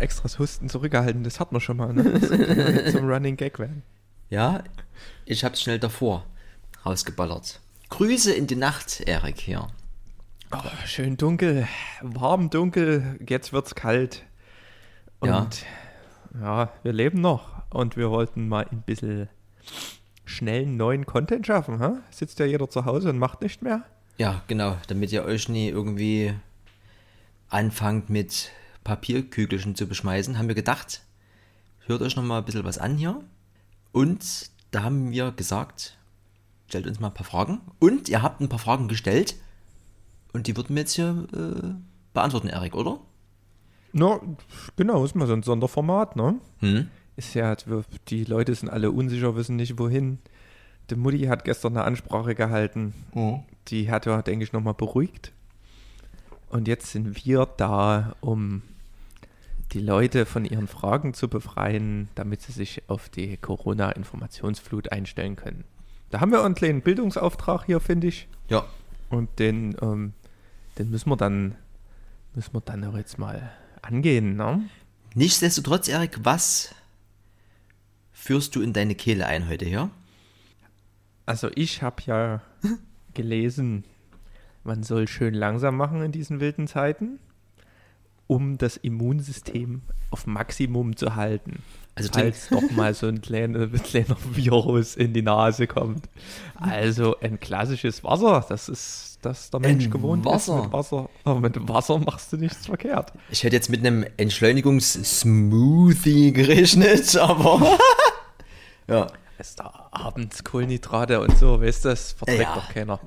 noch extra das Husten zurückgehalten. Das hat man schon mal, ne? Das zum Running Gag werden. Ja, ich hab's schnell davor rausgeballert. Grüße in die Nacht, Erik, hier. Oh, schön dunkel, warm dunkel, jetzt wird's kalt. Und Ja. ja. wir leben noch und wir wollten mal ein bisschen schnellen neuen Content schaffen. Hä? Sitzt ja jeder zu Hause und macht nicht mehr. Ja, genau, damit ihr euch nie irgendwie anfangt mit Papierkügelchen zu beschmeißen, haben wir gedacht, hört euch noch mal ein bisschen was an hier. Und da haben wir gesagt, stellt uns mal ein paar Fragen. Und ihr habt ein paar Fragen gestellt. Und die würden wir jetzt hier äh, beantworten, Erik, oder? Na, genau, ist mal so ein Sonderformat, ne? Hm? Ist ja, die Leute sind alle unsicher, wissen nicht wohin. Die Mutti hat gestern eine Ansprache gehalten. Die hat ja, denke ich, nochmal beruhigt. Und jetzt sind wir da, um die Leute von ihren Fragen zu befreien, damit sie sich auf die Corona-Informationsflut einstellen können. Da haben wir einen kleinen Bildungsauftrag hier, finde ich. Ja. Und den, ähm, den müssen wir dann, müssen wir dann auch jetzt mal angehen, ne? Nichtsdestotrotz, Erik, was führst du in deine Kehle ein heute hier? Also ich habe ja gelesen, man soll schön langsam machen in diesen wilden Zeiten, um das Immunsystem auf Maximum zu halten. Also falls doch mal so ein kleiner, kleiner Virus in die Nase kommt. Also ein klassisches Wasser, das ist, das der Mensch Ein gewohnt Wasser. ist mit Wasser. Aber mit Wasser machst du nichts verkehrt. Ich hätte jetzt mit einem Entschleunigungs-Smoothie gerechnet, aber. ja. Ist da abends Kohlenhydrate und so, weißt du, das verträgt Ja. doch keiner.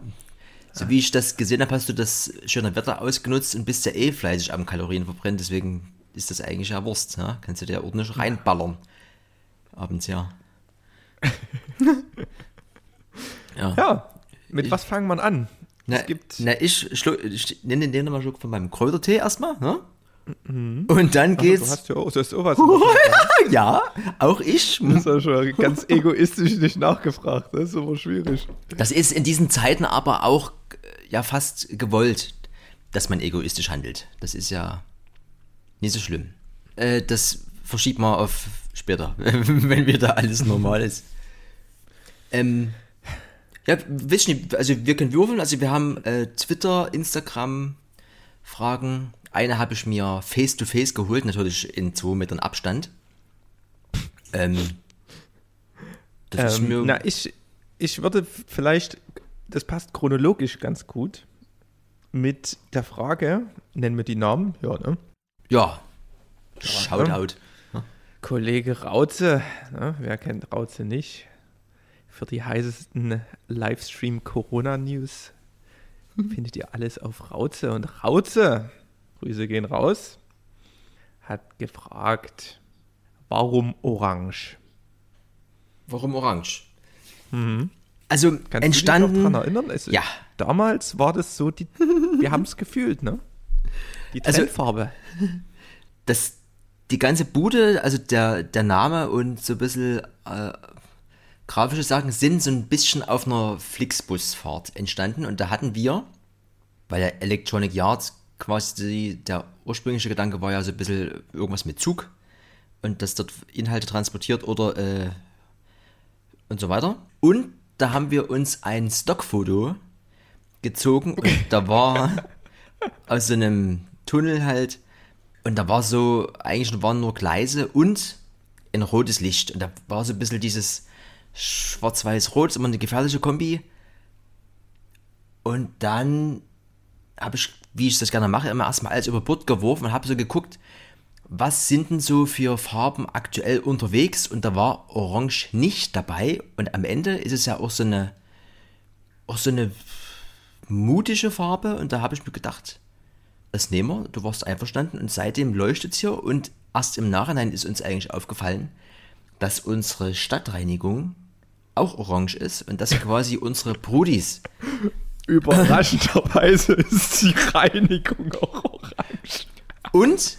So wie ich das gesehen habe, hast du das schöne Wetter ausgenutzt und bist ja eh fleißig am Kalorien verbrennen, deswegen ist das eigentlich ja Wurst, ja? Kannst du dir ordentlich reinballern. Abends, ja. ja. Ja, mit was fangen wir an? Na, es gibt na ich, schlu- ich nenne den nochmal Schluck von meinem Kräutertee erstmal, ne? Und dann Ach, geht's. Du hast ja auch, du hast auch was. ja, auch ich. Das ist ja schon ganz egoistisch nicht nachgefragt. Das ist aber schwierig. Das ist in diesen Zeiten aber auch äh, ja fast gewollt, dass man egoistisch handelt. Das ist ja nicht so schlimm. Äh, das verschiebt man auf später, wenn wieder alles normal ist. Ähm, ja, wisst nicht, also wir können würfeln, also wir haben äh, Twitter, Instagram Fragen. Eine habe ich mir face to face geholt, natürlich in zwei Metern Abstand. Ähm, das ist Ähm, mir, na, ich, ich würde vielleicht, das passt chronologisch ganz gut, mit der Frage, nennen wir die Namen, ja, ne? ja, Shoutout. Kollege Rauze, ne? wer kennt Rauze nicht? Für die heißesten Livestream-Corona-News findet ihr alles auf Rauze. Und Rauze, Grüße gehen raus, hat gefragt, warum orange? Warum orange? Also Kannst du dich entstanden. noch dran erinnern? Es, Ja. Damals war das so, die, wir haben es gefühlt, ne? Die Also- Trendfarbe. das, die ganze Bude, also der, der Name und so ein bisschen äh, grafische Sachen sind so ein bisschen auf einer Flixbusfahrt entstanden und da hatten wir, weil der Electronic Yards quasi der ursprüngliche Gedanke war ja so ein bisschen irgendwas mit Zug und das dort Inhalte transportiert oder äh, und so weiter. Und da haben wir uns ein Stockfoto gezogen und da war aus so einem Tunnel halt und da war so, eigentlich waren nur Gleise und ein rotes Licht. Und da war so ein bisschen dieses Schwarz-Weiß-Rot, immer eine gefährliche Kombi. Und dann habe ich, wie ich das gerne mache, immer erstmal alles über Bord geworfen und habe so geguckt, was sind denn so für Farben aktuell unterwegs? Und da war Orange nicht dabei. Und am Ende ist es ja auch so eine, auch so eine mutige Farbe. Und da habe ich mir gedacht, das nehmen wir, du warst einverstanden und seitdem leuchtet es hier und erst im Nachhinein ist uns eigentlich aufgefallen, dass unsere Stadtreinigung auch orange ist und dass quasi unsere Brudis, Überraschenderweise ist die Reinigung auch orange. und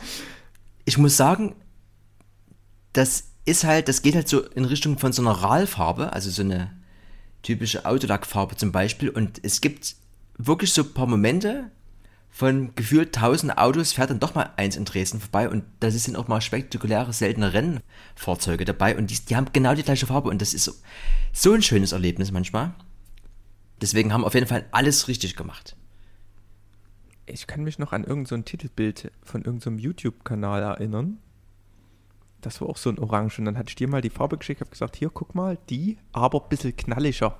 ich muss sagen, das ist halt, das geht halt so in Richtung von so einer Ralfarbe, also so eine typische Autolackfarbe zum Beispiel und es gibt wirklich so ein paar Momente, von gefühlt 1000 Autos fährt dann doch mal eins in Dresden vorbei und da sind auch mal spektakuläre, seltene Rennfahrzeuge dabei und die, die haben genau die gleiche Farbe und das ist so, so ein schönes Erlebnis manchmal. Deswegen haben auf jeden Fall alles richtig gemacht. Ich kann mich noch an irgendein so Titelbild von irgendeinem so YouTube-Kanal erinnern. Das war auch so ein Orange. Und dann hatte ich dir mal die Farbe geschickt, habe gesagt, hier, guck mal, die, aber ein bisschen knalliger.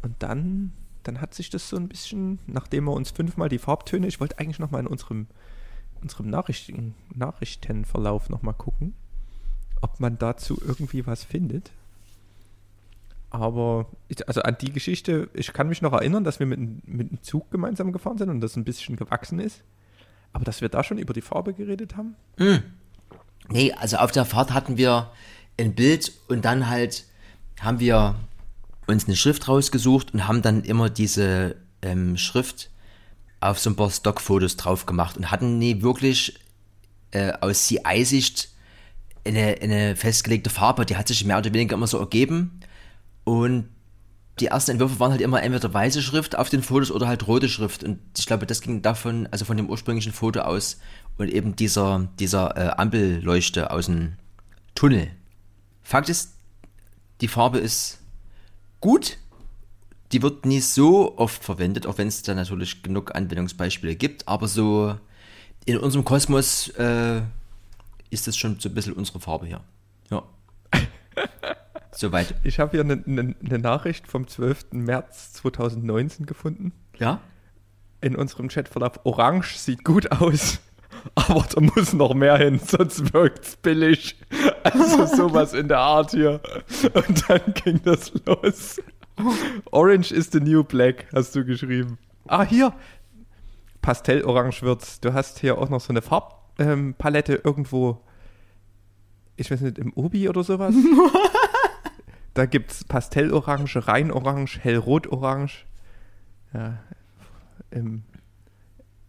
Und dann, dann hat sich das so ein bisschen, nachdem wir uns fünfmal die Farbtöne, ich wollte eigentlich nochmal in unserem, unserem Nachrichten, Nachrichtenverlauf nochmal gucken, ob man dazu irgendwie was findet. Aber ich, also an die Geschichte, ich kann mich noch erinnern, dass wir mit, mit einem Zug gemeinsam gefahren sind und das ein bisschen gewachsen ist. Aber dass wir da schon über die Farbe geredet haben? Mm. Nee, also auf der Fahrt hatten wir ein Bild und dann halt haben wir uns eine Schrift rausgesucht und haben dann immer diese ähm, Schrift auf so ein paar Stockfotos drauf gemacht und hatten nie wirklich äh, aus CI-Sicht eine, eine festgelegte Farbe. Die hat sich mehr oder weniger immer so ergeben. Und die ersten Entwürfe waren halt immer entweder weiße Schrift auf den Fotos oder halt rote Schrift. Und ich glaube, das ging davon, also von dem ursprünglichen Foto aus und eben dieser, dieser äh, Ampelleuchte aus dem Tunnel. Fakt ist, die Farbe ist gut. Die wird nie so oft verwendet, auch wenn es da natürlich genug Anwendungsbeispiele gibt. Aber so in unserem Kosmos äh, ist das schon so ein bisschen unsere Farbe hier. Ja. Soweit. Ich habe hier eine, eine, eine, Nachricht vom 12. März 2019 gefunden. Ja? In unserem Chatverlauf. Orange sieht gut aus, aber da muss noch mehr hin, sonst wirkt es billig. Also sowas in der Art hier. Und dann ging das los. Orange is the new black, hast du geschrieben. Ah, hier. Pastellorange wird's. Du hast hier auch noch so eine Farbpalette ähm, irgendwo. Ich weiß nicht, im Obi oder sowas. Da gibt es Pastellorange, Reinorange, Hellrotorange. Ja, Im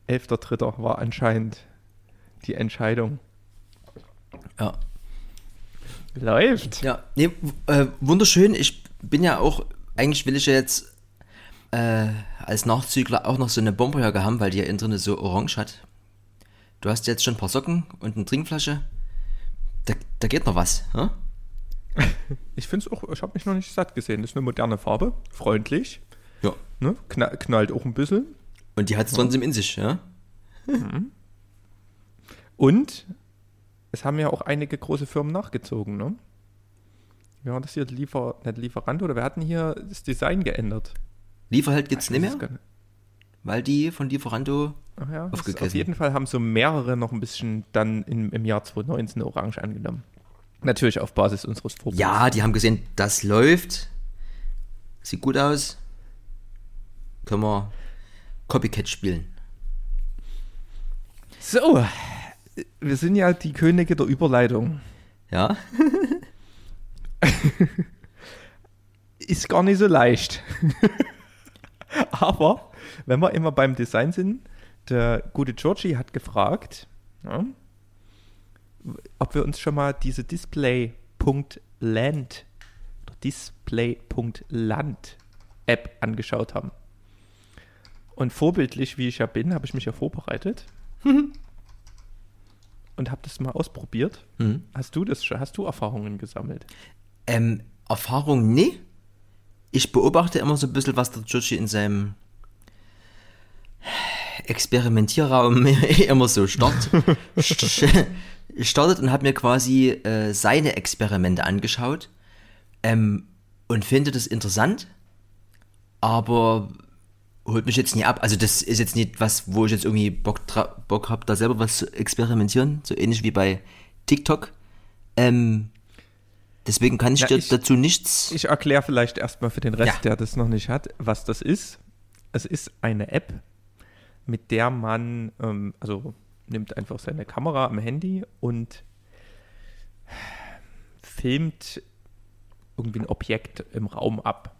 11.3. war anscheinend die Entscheidung. Ja. Läuft. Ja, nee, äh, wunderschön. Ich bin ja auch, eigentlich will ich ja jetzt äh, als Nachzügler auch noch so eine Bomberjacke haben, weil die ja innen drin so orange hat. Du hast jetzt schon ein paar Socken und eine Trinkflasche. Da, da geht noch was, hm? Ich finde es auch, ich habe mich noch nicht satt gesehen. Das ist eine moderne Farbe, freundlich. Ja. Ne? Knall, knallt auch ein bisschen. Und die hat es trotzdem in sich, ja? Mhm. Und es haben ja auch einige große Firmen nachgezogen, ne? Ja, das hier Liefer, nicht Lieferant oder wir hatten hier das Design geändert. Lieferheld gibt es nicht mehr? Weil die von Lieferando ja, Auf jeden Fall haben so mehrere noch ein bisschen dann im, im Jahr 2019 Orange angenommen. Natürlich auf Basis unseres Vorbilds. Ja, die haben gesehen, das läuft. Sieht gut aus. Können wir Copycat spielen. So, wir sind ja die Könige der Überleitung. Ja. Ist gar nicht so leicht. Aber wenn wir immer beim Design sind, der gute Georgie hat gefragt, ja, ob wir uns schon mal diese Display.land Display.land App angeschaut haben. Und vorbildlich, wie ich ja bin, habe ich mich ja vorbereitet und habe das mal ausprobiert. Mhm. Hast du das Hast du Erfahrungen gesammelt? Ähm, Erfahrung nee. Ich beobachte immer so ein bisschen, was der Joshi in seinem Experimentierraum immer so startet startet und habe mir quasi äh, seine Experimente angeschaut ähm, und finde das interessant, aber holt mich jetzt nie ab. Also das ist jetzt nicht was, wo ich jetzt irgendwie Bock, Bock habe, da selber was zu experimentieren, so ähnlich wie bei TikTok. Ähm, deswegen kann ich ja, dir ich, dazu nichts. Ich erkläre vielleicht erstmal für den Rest, ja. der das noch nicht hat, was das ist. Es ist eine App, mit der man, ähm, also nimmt einfach seine Kamera am Handy und filmt irgendwie ein Objekt im Raum ab.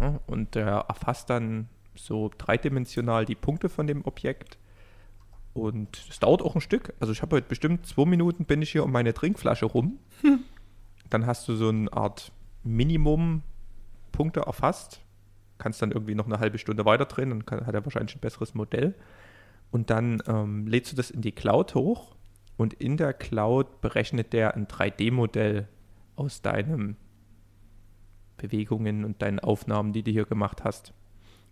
Ja, und der erfasst dann so dreidimensional die Punkte von dem Objekt. Und es dauert auch ein Stück. Also ich habe heute bestimmt zwei Minuten bin ich hier um meine Trinkflasche rum. Hm. Dann hast du so eine Art Minimum Punkte erfasst. Kannst dann irgendwie noch eine halbe Stunde weiter drehen, dann kann, hat er wahrscheinlich ein besseres Modell. Und dann ähm, lädst du das in die Cloud hoch und in der Cloud berechnet der ein 3D-Modell aus deinen Bewegungen und deinen Aufnahmen, die du hier gemacht hast.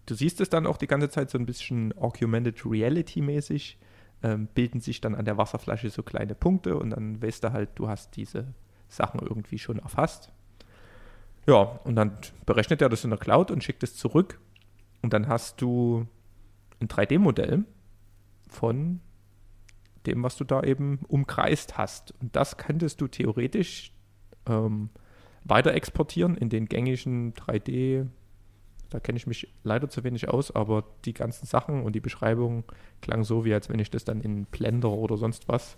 Du siehst es dann auch die ganze Zeit so ein bisschen Augmented Reality mäßig, ähm, bilden sich dann an der Wasserflasche so kleine Punkte und dann weißt du halt, du hast diese Sachen irgendwie schon erfasst. Ja, und dann berechnet er das in der Cloud und schickt es zurück und dann hast du ein 3D-Modell von dem, was du da eben umkreist hast. Und das könntest du theoretisch ähm, weiter exportieren in den gängigen 3D. Da kenne ich mich leider zu wenig aus, aber die ganzen Sachen und die Beschreibung klang so, wie als wenn ich das dann in Blender oder sonst was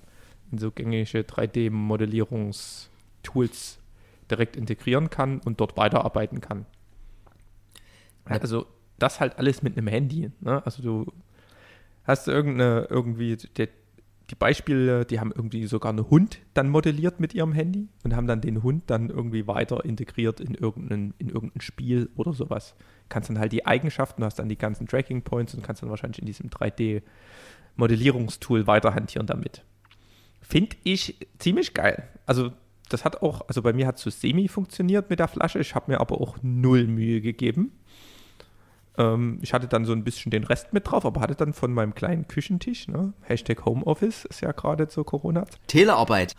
in so gängige 3D-Modellierungstools direkt integrieren kann und dort weiterarbeiten kann. Also das halt alles mit einem Handy. Ne? Also du hast irgendeine, irgendwie, der, die Beispiele, die haben irgendwie sogar einen Hund dann modelliert mit ihrem Handy und haben dann den Hund dann irgendwie weiter integriert in irgendein, in irgendein Spiel oder sowas. Kannst dann halt die Eigenschaften, hast dann die ganzen Tracking Points und kannst dann wahrscheinlich in diesem 3D-Modellierungstool weiter hantieren damit. Finde ich ziemlich geil. Also das hat auch, also bei mir hat es so semi funktioniert mit der Flasche. Ich habe mir aber auch null Mühe gegeben. Ähm, ich hatte dann so ein bisschen den Rest mit drauf, aber hatte dann von meinem kleinen Küchentisch, ne? Hashtag Homeoffice ist ja gerade zur corona. Telearbeit.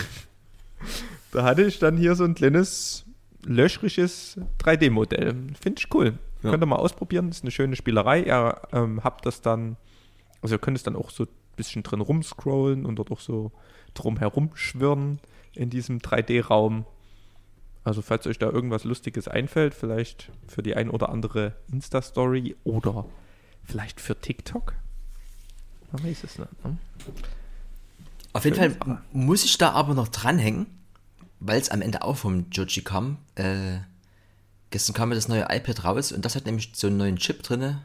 da hatte ich dann hier so ein kleines löchriges 3D-Modell. Finde ich cool. Ja. Könnt ihr mal ausprobieren, das ist eine schöne Spielerei. Ihr ähm, habt das dann, also ihr könnt es dann auch so ein bisschen drin rumscrollen und dort auch so drum herum schwirren in diesem 3D-Raum. Also falls euch da irgendwas Lustiges einfällt, vielleicht für die ein oder andere Insta-Story oder vielleicht für TikTok. Man weiß es nicht. Ne? Auf jeden Fall aber. muss ich da aber noch dranhängen, weil es am Ende auch vom Joji kam. Äh, gestern kam mir das neue iPad raus und das hat nämlich so einen neuen Chip drin,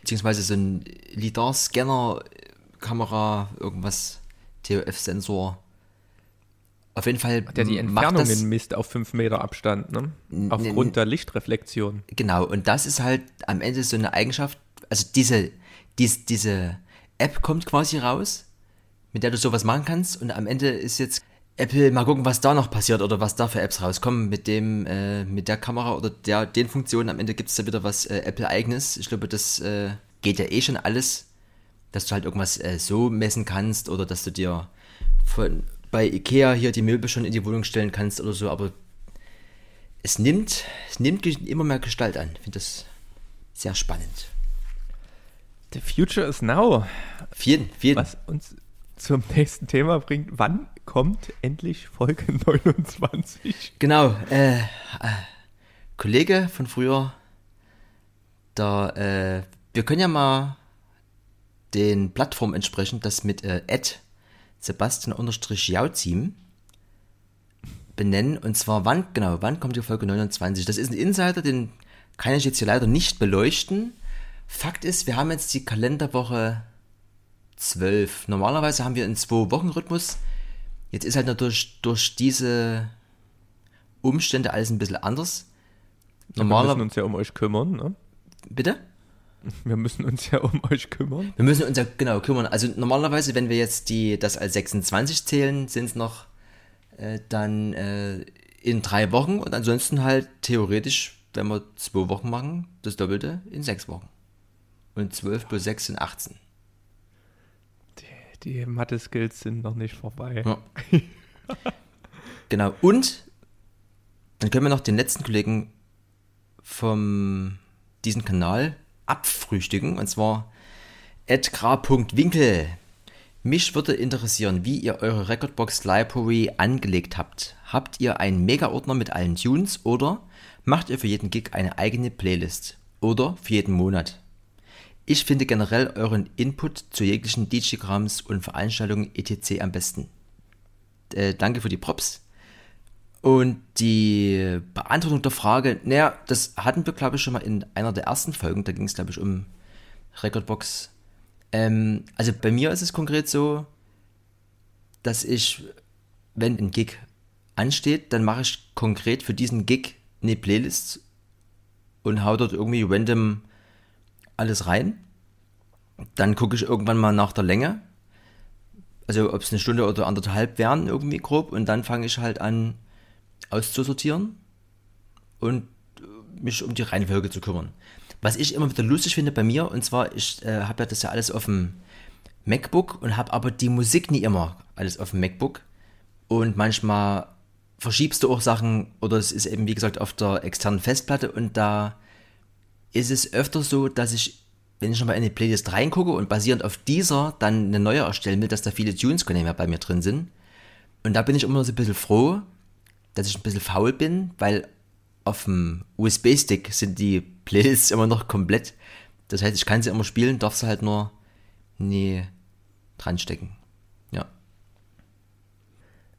beziehungsweise so einen LIDAR-Scanner, Kamera, irgendwas, TOF-Sensor auf jeden Fall. Der die Entfernungen misst auf 5 Meter Abstand, ne? Aufgrund der Lichtreflexion. Genau, und das ist halt am Ende so eine Eigenschaft, also diese, diese, diese App kommt quasi raus, mit der du sowas machen kannst und am Ende ist jetzt Apple, mal gucken, was da noch passiert oder was da für Apps rauskommen mit dem, äh, mit der Kamera oder der, den Funktionen. Am Ende gibt es da wieder was äh, Apple-eigenes. Ich glaube, das äh, geht ja eh schon alles, dass du halt irgendwas äh, so messen kannst oder dass du dir von bei Ikea hier die Möbel schon in die Wohnung stellen kannst oder so, aber es nimmt, es nimmt immer mehr Gestalt an. Ich finde das sehr spannend. The future is now. Vielen, vielen. Was uns zum nächsten Thema bringt. Wann kommt endlich Folge 29? Genau. Äh, äh, Kollege von früher, da, äh, wir können ja mal den Plattformen entsprechend das mit äh, Ad Sebastian-Jauzim benennen. Und zwar, wann, genau, wann kommt die Folge 29? Das ist ein Insider, den kann ich jetzt hier leider nicht beleuchten. Fakt ist, wir haben jetzt die Kalenderwoche 12. Normalerweise haben wir einen Zwei-Wochen-Rhythmus. Jetzt ist halt natürlich durch diese Umstände alles ein bisschen anders. Normalerweise wir müssen uns ja um euch kümmern, ne? Bitte? Wir müssen uns ja um euch kümmern. Wir müssen uns ja genau kümmern. Also normalerweise, wenn wir jetzt die das als 26 zählen, sind es noch äh, dann äh, in drei Wochen und ansonsten halt theoretisch, wenn wir zwei Wochen machen, das Doppelte in sechs Wochen. Und 12 plus 6 sind 18. Die, die Mathe-Skills sind noch nicht vorbei. Ja. genau. Und dann können wir noch den letzten Kollegen vom diesem Kanal abfrühstücken. Und zwar edgar.winkel. Mich würde interessieren, wie ihr eure Recordbox Library angelegt habt. Habt ihr einen Mega-Ordner mit allen Tunes oder macht ihr für jeden Gig eine eigene Playlist? Oder für jeden Monat? Ich finde generell euren Input zu jeglichen DJ-Grams und Veranstaltungen etc. am besten. Äh, danke für die Props. Und die Beantwortung der Frage, naja, das hatten wir, glaube ich, schon mal in einer der ersten Folgen. Da ging es, glaube ich, um Recordbox. Ähm, also bei mir ist es konkret so, dass ich, wenn ein Gig ansteht, dann mache ich konkret für diesen Gig eine Playlist und hau dort irgendwie random alles rein. Dann gucke ich irgendwann mal nach der Länge. Also ob es eine Stunde oder anderthalb wären, irgendwie grob. Und dann fange ich halt an auszusortieren und mich um die Reihenfolge zu kümmern. Was ich immer wieder lustig finde bei mir, und zwar, ich äh, habe ja das ja alles auf dem MacBook und habe aber die Musik nie immer alles auf dem MacBook. Und manchmal verschiebst du auch Sachen oder es ist eben wie gesagt auf der externen Festplatte und da ist es öfter so, dass ich, wenn ich nochmal in die Playlist reingucke und basierend auf dieser dann eine neue erstellen will, dass da viele Tunes bei mir drin sind. Und da bin ich immer so ein bisschen froh, dass ich ein bisschen faul bin, weil auf dem USB-Stick sind die Playlists immer noch komplett. Das heißt, ich kann sie immer spielen, darf sie halt nur nie dran stecken. Ja.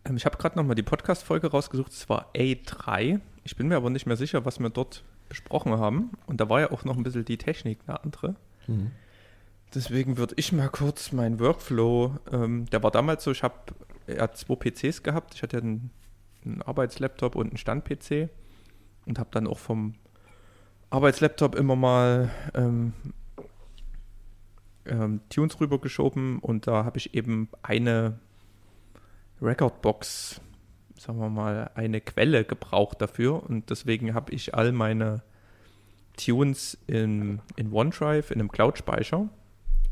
Ähm, ich habe gerade nochmal die Podcast-Folge rausgesucht, es war A3. Ich bin mir aber nicht mehr sicher, was wir dort besprochen haben. Und da war ja auch noch ein bisschen die Technik eine andere. Mhm. Deswegen würde ich mal kurz meinen Workflow, ähm, der war damals so, ich habe ja zwei PCs gehabt. Ich hatte einen, einen Arbeitslaptop und einen Stand-PC und habe dann auch vom Arbeitslaptop immer mal ähm, ähm, Tunes rübergeschoben und da habe ich eben eine Recordbox, sagen wir mal, eine Quelle gebraucht dafür und deswegen habe ich all meine Tunes in, in OneDrive, in einem Cloud-Speicher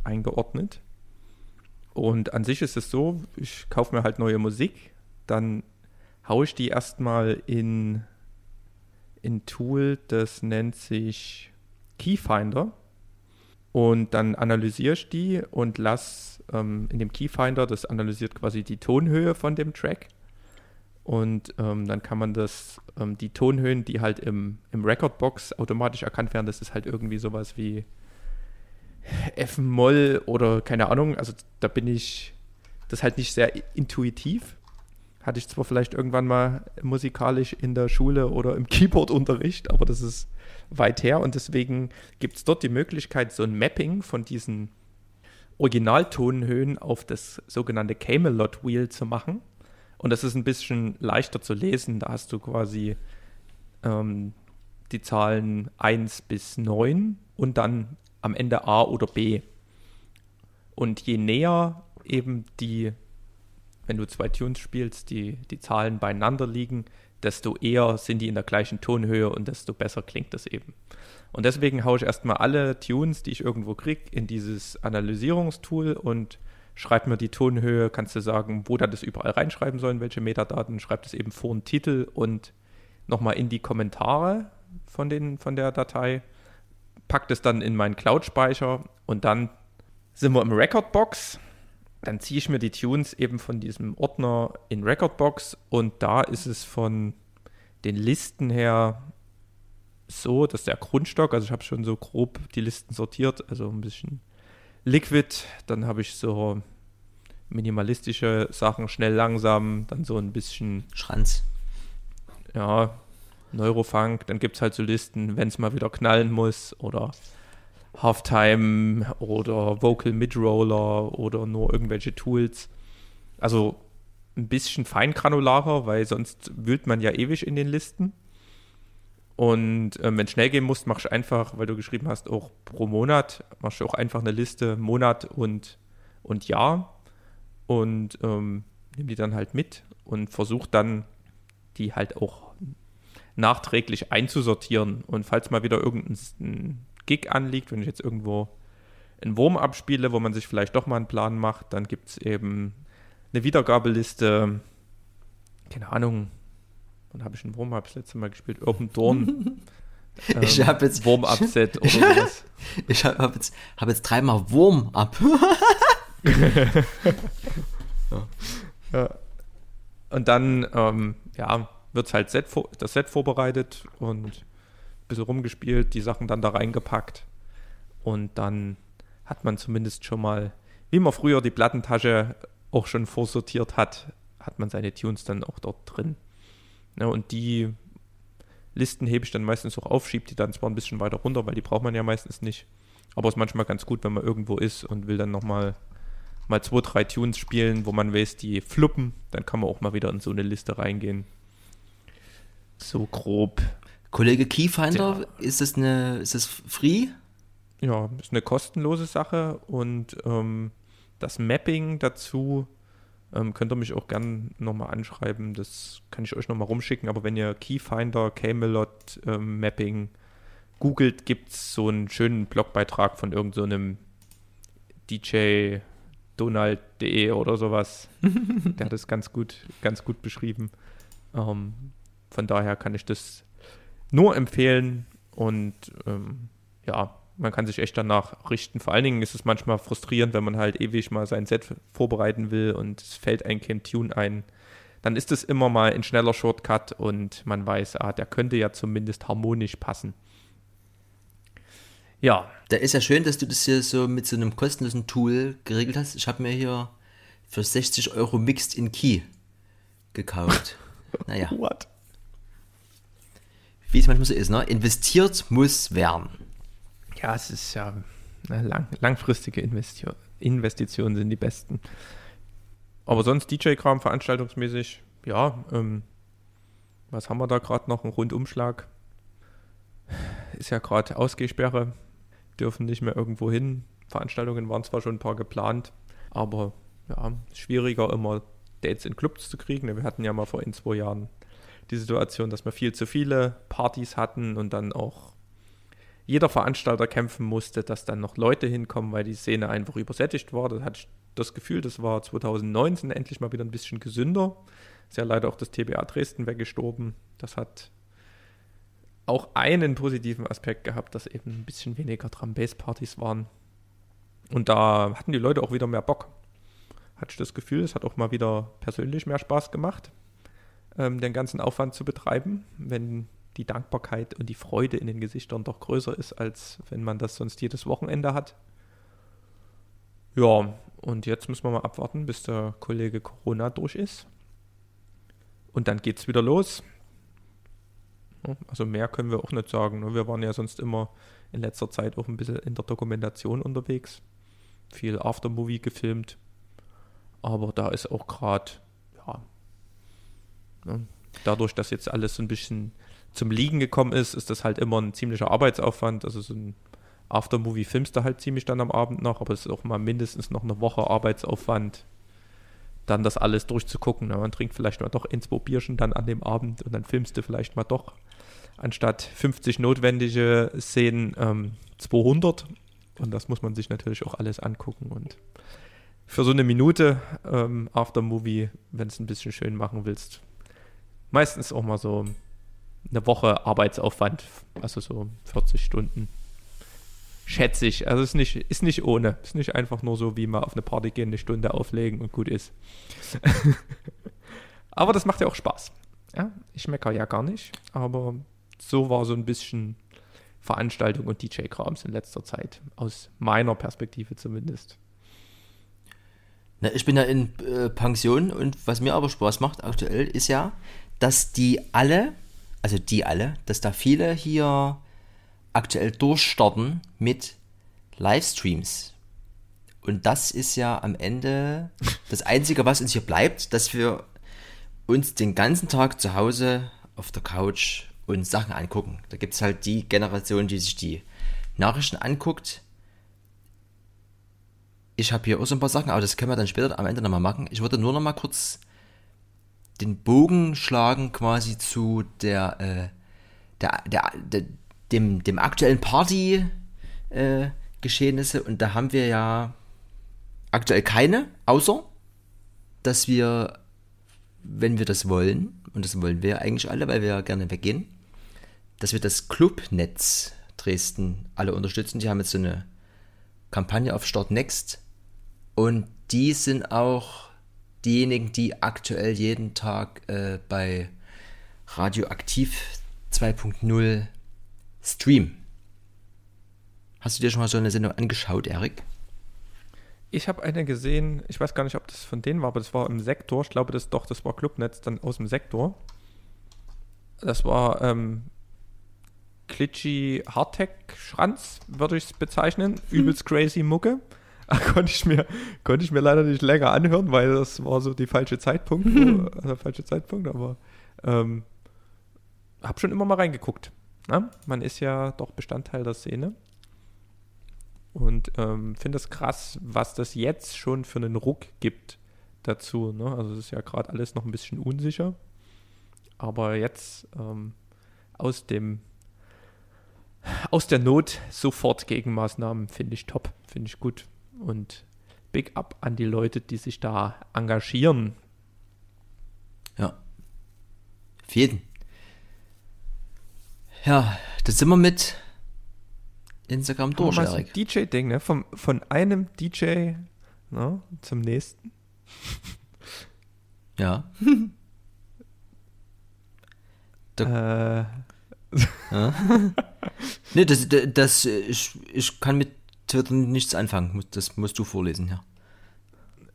eingeordnet. Und an sich ist es so, ich kaufe mir halt neue Musik, dann haue ich die erstmal in ein Tool, das nennt sich Keyfinder. Und dann analysiere ich die und lasse ähm, in dem Keyfinder, das analysiert quasi die Tonhöhe von dem Track. Und ähm, dann kann man das, ähm, die Tonhöhen, die halt im, im Recordbox automatisch erkannt werden, das ist halt irgendwie sowas wie F-Moll oder keine Ahnung. Also da bin ich, das ist halt nicht sehr intuitiv. Hatte ich zwar vielleicht irgendwann mal musikalisch in der Schule oder im Keyboard-Unterricht, aber das ist weit her und deswegen gibt es dort die Möglichkeit, so ein Mapping von diesen Originaltonhöhen auf das sogenannte Camelot Wheel zu machen. Und das ist ein bisschen leichter zu lesen. Da hast du quasi ähm, die Zahlen 1 bis 9 und dann am Ende A oder B. Und je näher eben die, wenn du zwei Tunes spielst, die, die Zahlen beieinander liegen, desto eher sind die in der gleichen Tonhöhe und desto besser klingt das eben. Und deswegen haue ich erstmal alle Tunes, die ich irgendwo kriege, in dieses Analysierungstool und schreibe mir die Tonhöhe, kannst du sagen, wo da das überall reinschreiben sollen, welche Metadaten, schreibe das eben vor den Titel und nochmal in die Kommentare von, den, von der Datei, pack das dann in meinen Cloud-Speicher und dann sind wir im Recordbox dann ziehe ich mir die Tunes eben von diesem Ordner in Recordbox und da ist es von den Listen her so, dass der Grundstock, also ich habe schon so grob die Listen sortiert, also ein bisschen Liquid, dann habe ich so minimalistische Sachen, schnell, langsam, dann so ein bisschen Schranz. Ja, Neurofunk, dann gibt es halt so Listen, wenn es mal wieder knallen muss oder Halftime oder Vocal Midroller oder nur irgendwelche Tools. Also ein bisschen feingranularer, weil sonst wühlt man ja ewig in den Listen. Und ähm, wenn es schnell gehen muss, machst du einfach, weil du geschrieben hast, auch pro Monat, machst du auch einfach eine Liste Monat und, und Jahr und ähm, nimm die dann halt mit und versuch dann, die halt auch nachträglich einzusortieren. Und falls mal wieder irgendein Gig anliegt, wenn ich jetzt irgendwo einen Wurm abspiele, wo man sich vielleicht doch mal einen Plan macht, dann gibt es eben eine Wiedergabeliste, keine Ahnung, wann habe ich einen Wurm das letzte Mal gespielt? Irgendein Dorn. ähm, ich habe jetzt Wurm-Upset oder sowas. Ich habe jetzt, hab jetzt dreimal Wurm-Up. ja. ja. Und dann, ähm, ja, wird halt Set, das Set vorbereitet und bisschen rumgespielt, die Sachen dann da reingepackt und dann hat man zumindest schon mal, wie man früher die Plattentasche auch schon vorsortiert hat, hat man seine Tunes dann auch dort drin. Ja, und die Listen hebe ich dann meistens auch auf, schiebe die dann zwar ein bisschen weiter runter, weil die braucht man ja meistens nicht. Aber es ist manchmal ganz gut, wenn man irgendwo ist und will dann nochmal mal zwei, drei Tunes spielen, wo man weiß, die fluppen, dann kann man auch mal wieder in so eine Liste reingehen. So grob Kollege Keyfinder, ja. ist das eine, ist das free? ja, ist eine kostenlose Sache und ähm, das Mapping dazu ähm, könnt ihr mich auch gerne nochmal anschreiben. Das kann ich euch nochmal rumschicken. Aber wenn ihr Keyfinder, Camelot, ähm, Mapping googelt, gibt es so einen schönen Blogbeitrag von irgendeinem so DJ Donald.de oder sowas. Der hat es ganz gut, ganz gut beschrieben. Ähm, von daher kann ich das nur empfehlen und ähm, ja, man kann sich echt danach richten. Vor allen Dingen ist es manchmal frustrierend, wenn man halt ewig mal sein Set vorbereiten will und es fällt ein kein Tune ein. Dann ist es immer mal ein schneller Shortcut und man weiß, ah, der könnte ja zumindest harmonisch passen. Ja. Da ist ja schön, dass du das hier so mit so einem kostenlosen Tool geregelt hast. Ich habe mir hier für 60 Euro Mixed in Key gekauft. naja. What? Wie es manchmal so ist, ne? Investiert muss werden. Ja, es ist ja ne, lang, langfristige Investition, Investitionen sind die besten. Aber sonst DJ-Kram veranstaltungsmäßig, ja, ähm, was haben wir da gerade noch? Ein Rundumschlag. Ist ja gerade Ausgehsperre dürfen nicht mehr irgendwo hin. Veranstaltungen waren zwar schon ein paar geplant, aber ja, schwieriger immer Dates in Clubs zu kriegen. Wir hatten ja mal vor in zwei Jahren die Situation, dass wir viel zu viele Partys hatten und dann auch jeder Veranstalter kämpfen musste, dass dann noch Leute hinkommen, weil die Szene einfach übersättigt war. Da hatte ich das Gefühl, das war 2019 endlich mal wieder ein bisschen gesünder. Ist ja leider auch das TBA Dresden weggestorben. Das hat auch einen positiven Aspekt gehabt, dass eben ein bisschen weniger Drum-Bass-Partys waren. Und da hatten die Leute auch wieder mehr Bock. Hatte ich das Gefühl, es hat auch mal wieder persönlich mehr Spaß gemacht, ähm, den ganzen Aufwand zu betreiben, wenn die Dankbarkeit und die Freude in den Gesichtern doch größer ist, als wenn man das sonst jedes Wochenende hat. Ja, und jetzt müssen wir mal abwarten, bis der Kollege Corona durch ist. Und dann geht's wieder los. Also mehr können wir auch nicht sagen. Ne? Wir waren ja sonst immer in letzter Zeit auch ein bisschen in der Dokumentation unterwegs. Viel Aftermovie gefilmt. Aber da ist auch gerade, ja? Dadurch, dass jetzt alles so ein bisschen zum Liegen gekommen ist, ist das halt immer ein ziemlicher Arbeitsaufwand. Also so ein Aftermovie filmst du halt ziemlich dann am Abend noch, aber es ist auch mal mindestens noch eine Woche Arbeitsaufwand, dann das alles durchzugucken. Ne? Man trinkt vielleicht mal doch zwei Bierchen dann an dem Abend und dann filmst du vielleicht mal doch anstatt 50 notwendige Szenen ähm, 200. Und das muss man sich natürlich auch alles angucken. Und für so eine Minute ähm, Aftermovie, wenn es ein bisschen schön machen willst, meistens auch mal so eine Woche Arbeitsaufwand, also so 40 Stunden. Schätze ich. Also ist nicht, ist nicht ohne. Ist nicht einfach nur so, wie mal auf eine Party gehen, eine Stunde auflegen und gut ist. aber das macht ja auch Spaß. Ja, ich meckere ja gar nicht, aber so war so ein bisschen Veranstaltung und DJ-Krams in letzter Zeit, aus meiner Perspektive zumindest. Na, ich bin ja in äh, Pension und was mir aber Spaß macht aktuell ist ja, dass die alle, also die alle, dass da viele hier aktuell durchstarten mit Livestreams. Und das ist ja am Ende das Einzige, was uns hier bleibt, dass wir uns den ganzen Tag zu Hause auf der Couch und Sachen angucken. Da gibt es halt die Generation, die sich die Nachrichten anguckt. Ich habe hier auch so ein paar Sachen, aber das können wir dann später am Ende nochmal machen. Ich würde nur noch mal kurz den Bogen schlagen quasi zu der, äh, der, der, der, dem, dem aktuellen Party äh, Geschehnisse und da haben wir ja aktuell keine, außer dass wir, wenn wir das wollen, und das wollen wir eigentlich alle, weil wir ja gerne weggehen, dass wir das Clubnetz Dresden alle unterstützen. Die haben jetzt so eine Kampagne auf Start Next und die sind auch diejenigen, die aktuell jeden Tag äh, bei Radioaktiv 2.0 streamen. Hast du dir schon mal so eine Sendung angeschaut, Erik? Ich habe eine gesehen, ich weiß gar nicht, ob das von denen war, aber das war im Sektor. Ich glaube, das doch, das war Clubnetz dann aus dem Sektor. Das war ähm, Klitschi Hardtech-Schranz, würde ich es bezeichnen. Hm. Übelst crazy Mucke. konnte ich, mir, konnte ich mir leider nicht länger anhören, weil das war so die falsche Zeitpunkt, also falsche Zeitpunkt, aber ähm, habe schon immer mal reingeguckt. Ne? Man ist ja doch Bestandteil der Szene. und ähm, finde es krass, was das jetzt schon für einen Ruck gibt dazu. Ne? Also es ist ja gerade alles noch ein bisschen unsicher. Aber jetzt ähm, aus dem aus der Not sofort Gegenmaßnahmen finde ich top, finde ich gut. Und Big Up an die Leute, die sich da engagieren. Ja. Auf jeden. Ja, das sind wir mit Instagram durch, Erik. DJ-Ding, ne? Vom, von einem DJ ne, zum nächsten. Ja. da, äh. ja. das, das, das ich, ich kann mit Twitter nichts anfangen. Das musst du vorlesen, ja.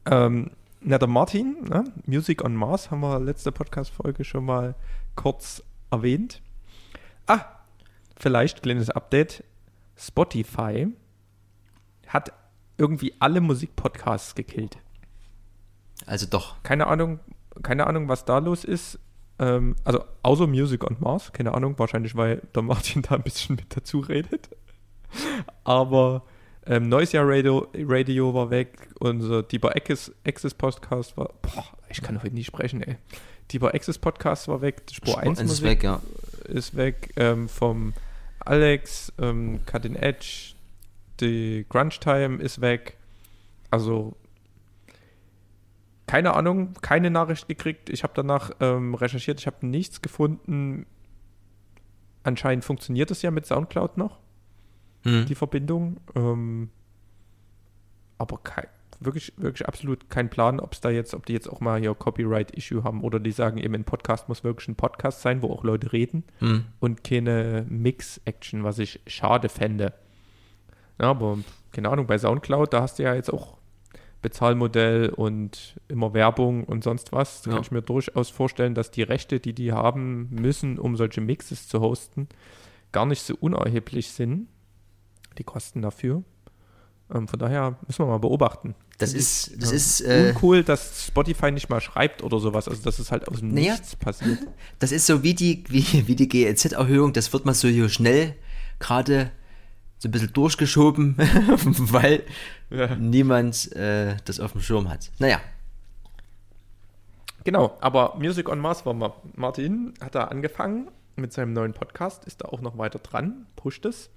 Ähm, na, der Martin, ne? Music on Mars, haben wir letzte Podcast-Folge schon mal kurz erwähnt. Ah, vielleicht kleines Update. Spotify hat irgendwie alle Musikpodcasts gekillt. Also doch. Keine Ahnung, keine Ahnung, was da los ist. Ähm, also außer Music on Mars, keine Ahnung, wahrscheinlich weil der Martin da ein bisschen mit dazu redet. Aber ähm, Noisia Radio, Radio war weg, unser Deeper Access, Access Podcast war. Boah, ich kann heute nie sprechen, ey. Deeper Access Podcast war weg, Spur, Spur 1 ist weg, ja. Ist weg. Ähm, vom Alex, ähm, Cutting Edge, die Grunge Time ist weg. Also keine Ahnung, keine Nachricht gekriegt. Ich habe danach ähm, recherchiert, ich habe nichts gefunden. Anscheinend funktioniert es ja mit Soundcloud noch, hm. die Verbindung. Ähm, aber kein, wirklich, wirklich absolut kein Plan, ob es da jetzt, ob die jetzt auch mal hier Copyright-Issue haben oder die sagen eben, ein Podcast muss wirklich ein Podcast sein, wo auch Leute reden hm. und keine Mix-Action, was ich schade fände. Ja, aber keine Ahnung, bei Soundcloud, da hast du ja jetzt auch Bezahlmodell und immer Werbung und sonst was. Da ja. kann ich mir durchaus vorstellen, dass die Rechte, die die haben müssen, um solche Mixes zu hosten, gar nicht so unerheblich sind. Die Kosten dafür. Ähm, von daher müssen wir mal beobachten. Das ist, das ja, ist äh, uncool, dass Spotify nicht mal schreibt oder sowas. Also dass es halt aus dem naja, Nichts passiert. Das ist so wie die, wie, wie die GEZ-Erhöhung. Das wird mal so schnell gerade so ein bisschen durchgeschoben, weil ja. niemand äh, das auf dem Schirm hat. Naja. Genau, aber Music on Mars war Martin, hat da angefangen mit seinem neuen Podcast, ist da auch noch weiter dran, pusht es.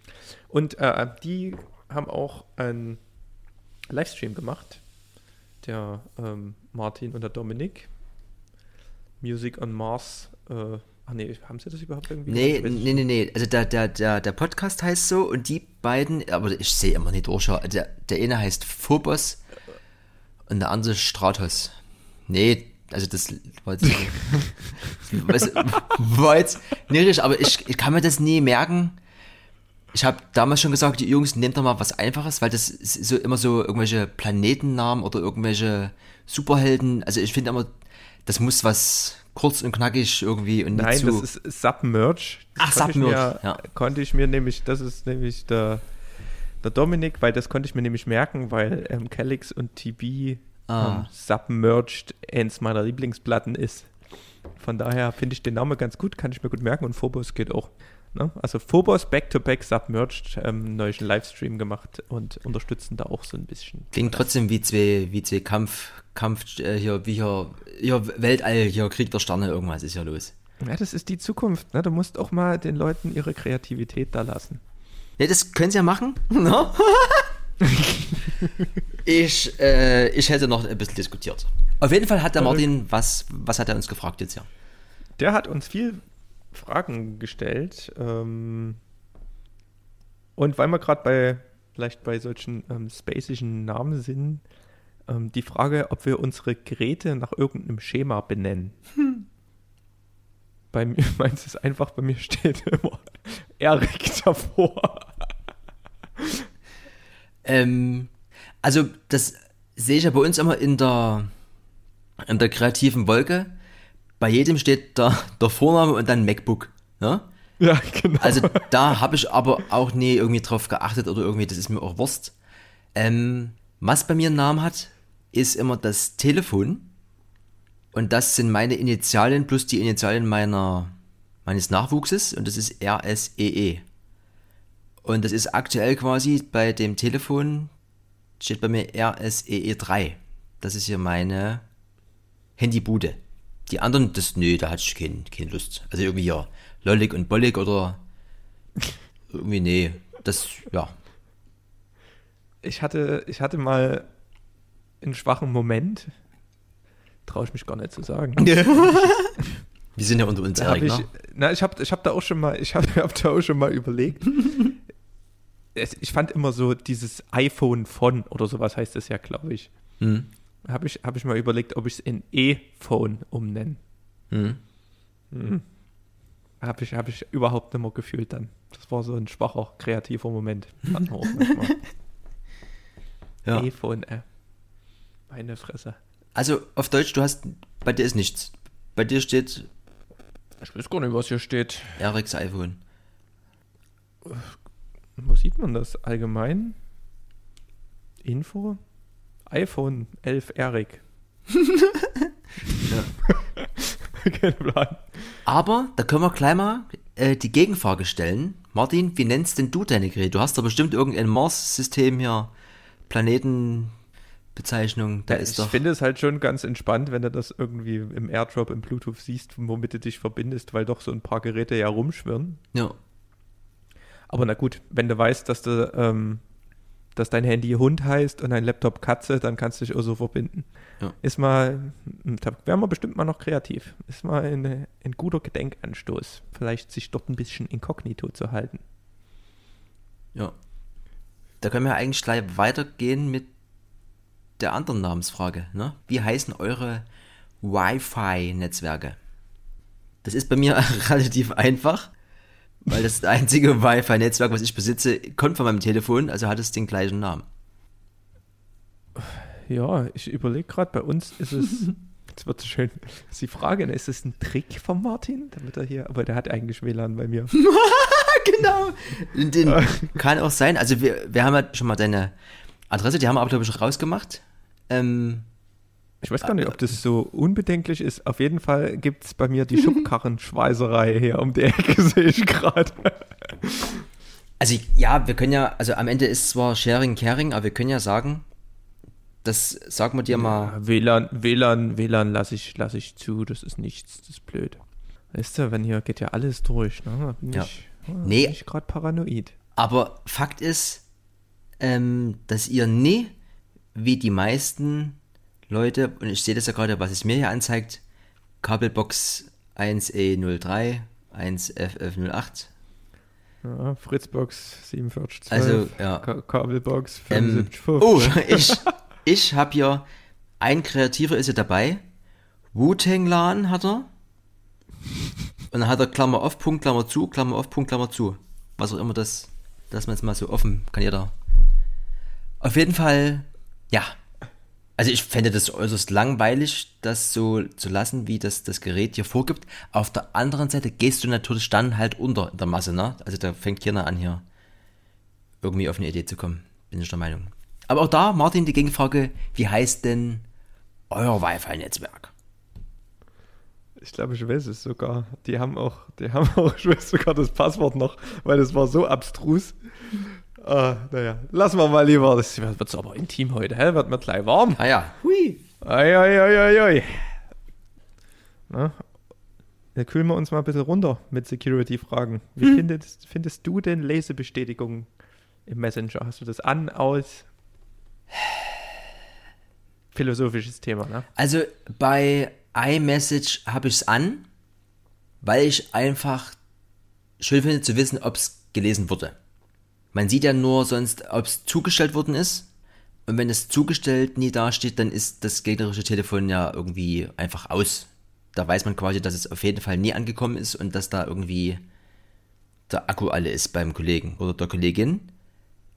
Und äh, die haben auch einen Livestream gemacht, der ähm, Martin und der Dominik. Music on Mars äh, Ach nee, haben sie das überhaupt irgendwie? Nee, nee, nee, nee. Also der, der, der, der Podcast heißt so und die beiden, aber ich sehe immer nicht durch. Der, der eine heißt Phobos und der andere Stratos. Nee, also das war jetzt, war jetzt nicht aber ich, ich kann mir das nie merken. Ich habe damals schon gesagt, die Jungs, nehmt doch mal was Einfaches, weil das ist so immer so irgendwelche Planetennamen oder irgendwelche Superhelden. Also ich finde immer, das muss was kurz und knackig irgendwie und Nein, das ist Submerge. Ach, Submerge, ja. Konnte ich mir nämlich, das ist nämlich der, der Dominik, weil das konnte ich mir nämlich merken, weil ähm, Calix und TB ah. ähm, Submerged eins meiner Lieblingsplatten ist. Von daher finde ich den Namen ganz gut, kann ich mir gut merken und Phobos geht auch. Ne? Also Phobos Back-to-Back Submerged ähm, neulichen Livestream gemacht und unterstützen da auch so ein bisschen. Klingt trotzdem wie zwei, wie zwei Kampf, Kampf äh, hier, wie hier, hier Weltall, hier Krieg der Sterne, irgendwas ist ja los. Ja, das ist die Zukunft. Ne? Du musst auch mal den Leuten ihre Kreativität da lassen. Ja, das können sie ja machen. No? Ich, äh, ich hätte noch ein bisschen diskutiert. Auf jeden Fall hat der Martin, was, was hat er uns gefragt jetzt ja? Der hat uns viel Fragen gestellt. Ähm, und weil wir gerade bei, vielleicht bei solchen ähm, spacischen Namen sind, ähm, die Frage, ob wir unsere Geräte nach irgendeinem Schema benennen. Hm. Bei mir, meins ist einfach, bei mir steht immer Erik davor. ähm, also, das sehe ich ja bei uns immer in der, in der kreativen Wolke. Bei jedem steht der, der Vorname und dann MacBook. Ne? Ja, genau. Also da habe ich aber auch nie irgendwie drauf geachtet oder irgendwie, das ist mir auch Wurst. Ähm, was bei mir einen Namen hat, ist immer das Telefon. Und das sind meine Initialien plus die Initialien meiner, meines Nachwuchses und das ist RSEE. E. Und das ist aktuell quasi bei dem Telefon, steht bei mir RSEE 3. Das ist hier meine Handybude. Die anderen, das, nö, da hatte ich kein, keine Lust. Also irgendwie ja, Lollig und Bollig oder irgendwie, nee, das, ja. Ich hatte, ich hatte mal einen schwachen Moment. Traue ich mich gar nicht zu sagen. Wir sind ja unter uns, Erik, ich, ne? Na, ich habe ich hab da auch schon mal, ich habe hab da auch schon mal überlegt. Ich fand immer so dieses iPhone von oder sowas heißt es ja, glaube ich. Hm. Habe ich, hab ich mal überlegt, ob ich es in E-Phone umnenne. Hm. Hm. Habe ich, hab ich überhaupt nicht mehr gefühlt dann. Das war so ein schwacher, kreativer Moment. ja. E-Phone, äh. Meine Fresse. Also auf Deutsch, du hast, bei dir ist nichts. Bei dir steht. Ich weiß gar nicht, was hier steht. Erics iPhone. Wo sieht man das allgemein? Info? iPhone 11 Eric. Kein Plan. Aber da können wir gleich mal äh, die Gegenfrage stellen. Martin, wie nennst denn du deine Geräte? Du hast da bestimmt irgendein Mars-System hier, Planetenbezeichnung. Da ja, ist ich doch. finde es halt schon ganz entspannt, wenn du das irgendwie im Airdrop, im Bluetooth siehst, womit du dich verbindest, weil doch so ein paar Geräte ja rumschwirren. Ja. Aber na gut, wenn du weißt, dass du ähm, dass dein Handy Hund heißt und dein Laptop Katze, dann kannst du dich auch so verbinden. Ja. Ist mal, da wären wir bestimmt mal noch kreativ. Ist mal ein, ein guter Gedenkanstoß. Vielleicht sich dort ein bisschen inkognito zu halten. Ja. Da können wir eigentlich gleich weitergehen mit der anderen Namensfrage. Ne? Wie heißen eure Wi-Fi-Netzwerke? Das ist bei mir relativ einfach. Weil das einzige Wi-Fi-Netzwerk, was ich besitze, kommt von meinem Telefon, also hat es den gleichen Namen. Ja, ich überlege gerade, bei uns ist es. Jetzt wird es schön. ist die Frage, ist es ein Trick von Martin? Damit er hier, aber der hat eigentlich WLAN bei mir. genau. Den kann auch sein. Also wir, wir haben ja schon mal deine Adresse, die haben wir aber, glaube ich, rausgemacht. Ähm, ich weiß gar nicht, ob das so unbedenklich ist. Auf jeden Fall gibt es bei mir die Schubkarrenschweißerei hier um die Ecke, sehe ich gerade. Also ja, wir können ja, also am Ende ist zwar Sharing Caring, aber wir können ja sagen, das sagen wir dir mal. Ja, WLAN, WLAN, WLAN lasse ich, lass ich zu, das ist nichts, das ist blöd. Weißt du, wenn hier geht ja alles durch, ne? Bin ja. Ich, nee. ich gerade paranoid. Aber Fakt ist, ähm, dass ihr nie, wie die meisten Leute, und ich sehe das ja gerade, was es mir hier anzeigt, Kabelbox 1E03, 1FF08. Ja, Fritzbox 4712. Also, ja. Ka Kabelbox 75. Ähm, oh, ich, ich habe hier, ein Kreativer ist ja dabei. Wu-Tang Lan hat er. Und dann hat er Klammer auf, Punkt, Klammer zu, Klammer auf, Punkt, Klammer zu. Was auch immer das, dass man es mal so offen kann jeder. Auf jeden Fall, ja, also ich fände das äußerst langweilig, das so zu lassen, wie das das Gerät hier vorgibt. Auf der anderen Seite gehst du natürlich dann halt unter in der Masse, ne? Also da fängt keiner an hier irgendwie auf eine Idee zu kommen, bin ich der Meinung. Aber auch da, Martin, die Gegenfrage, wie heißt denn euer Wi-Fi-Netzwerk? Ich glaube, ich weiß es sogar. Die haben auch, die haben auch, ich weiß sogar das Passwort noch, weil das war so abstrus. Ah, naja, lassen wir mal lieber. Das wird aber intim heute, hä? Wird mir gleich warm. Ah ja. Hui. Ai, ai, ai, ai, ai. Na, dann kühlen wir uns mal ein bisschen runter mit Security-Fragen. Wie hm. findest, findest du denn Lesebestätigung im Messenger? Hast du das an, aus? Philosophisches Thema, ne? Also bei iMessage habe ich es an, weil ich einfach schön finde zu wissen, ob es gelesen wurde. Man sieht ja nur sonst, ob es zugestellt worden ist. Und wenn es zugestellt nie dasteht, dann ist das gegnerische Telefon ja irgendwie einfach aus. Da weiß man quasi, dass es auf jeden Fall nie angekommen ist und dass da irgendwie der Akku alle ist beim Kollegen oder der Kollegin.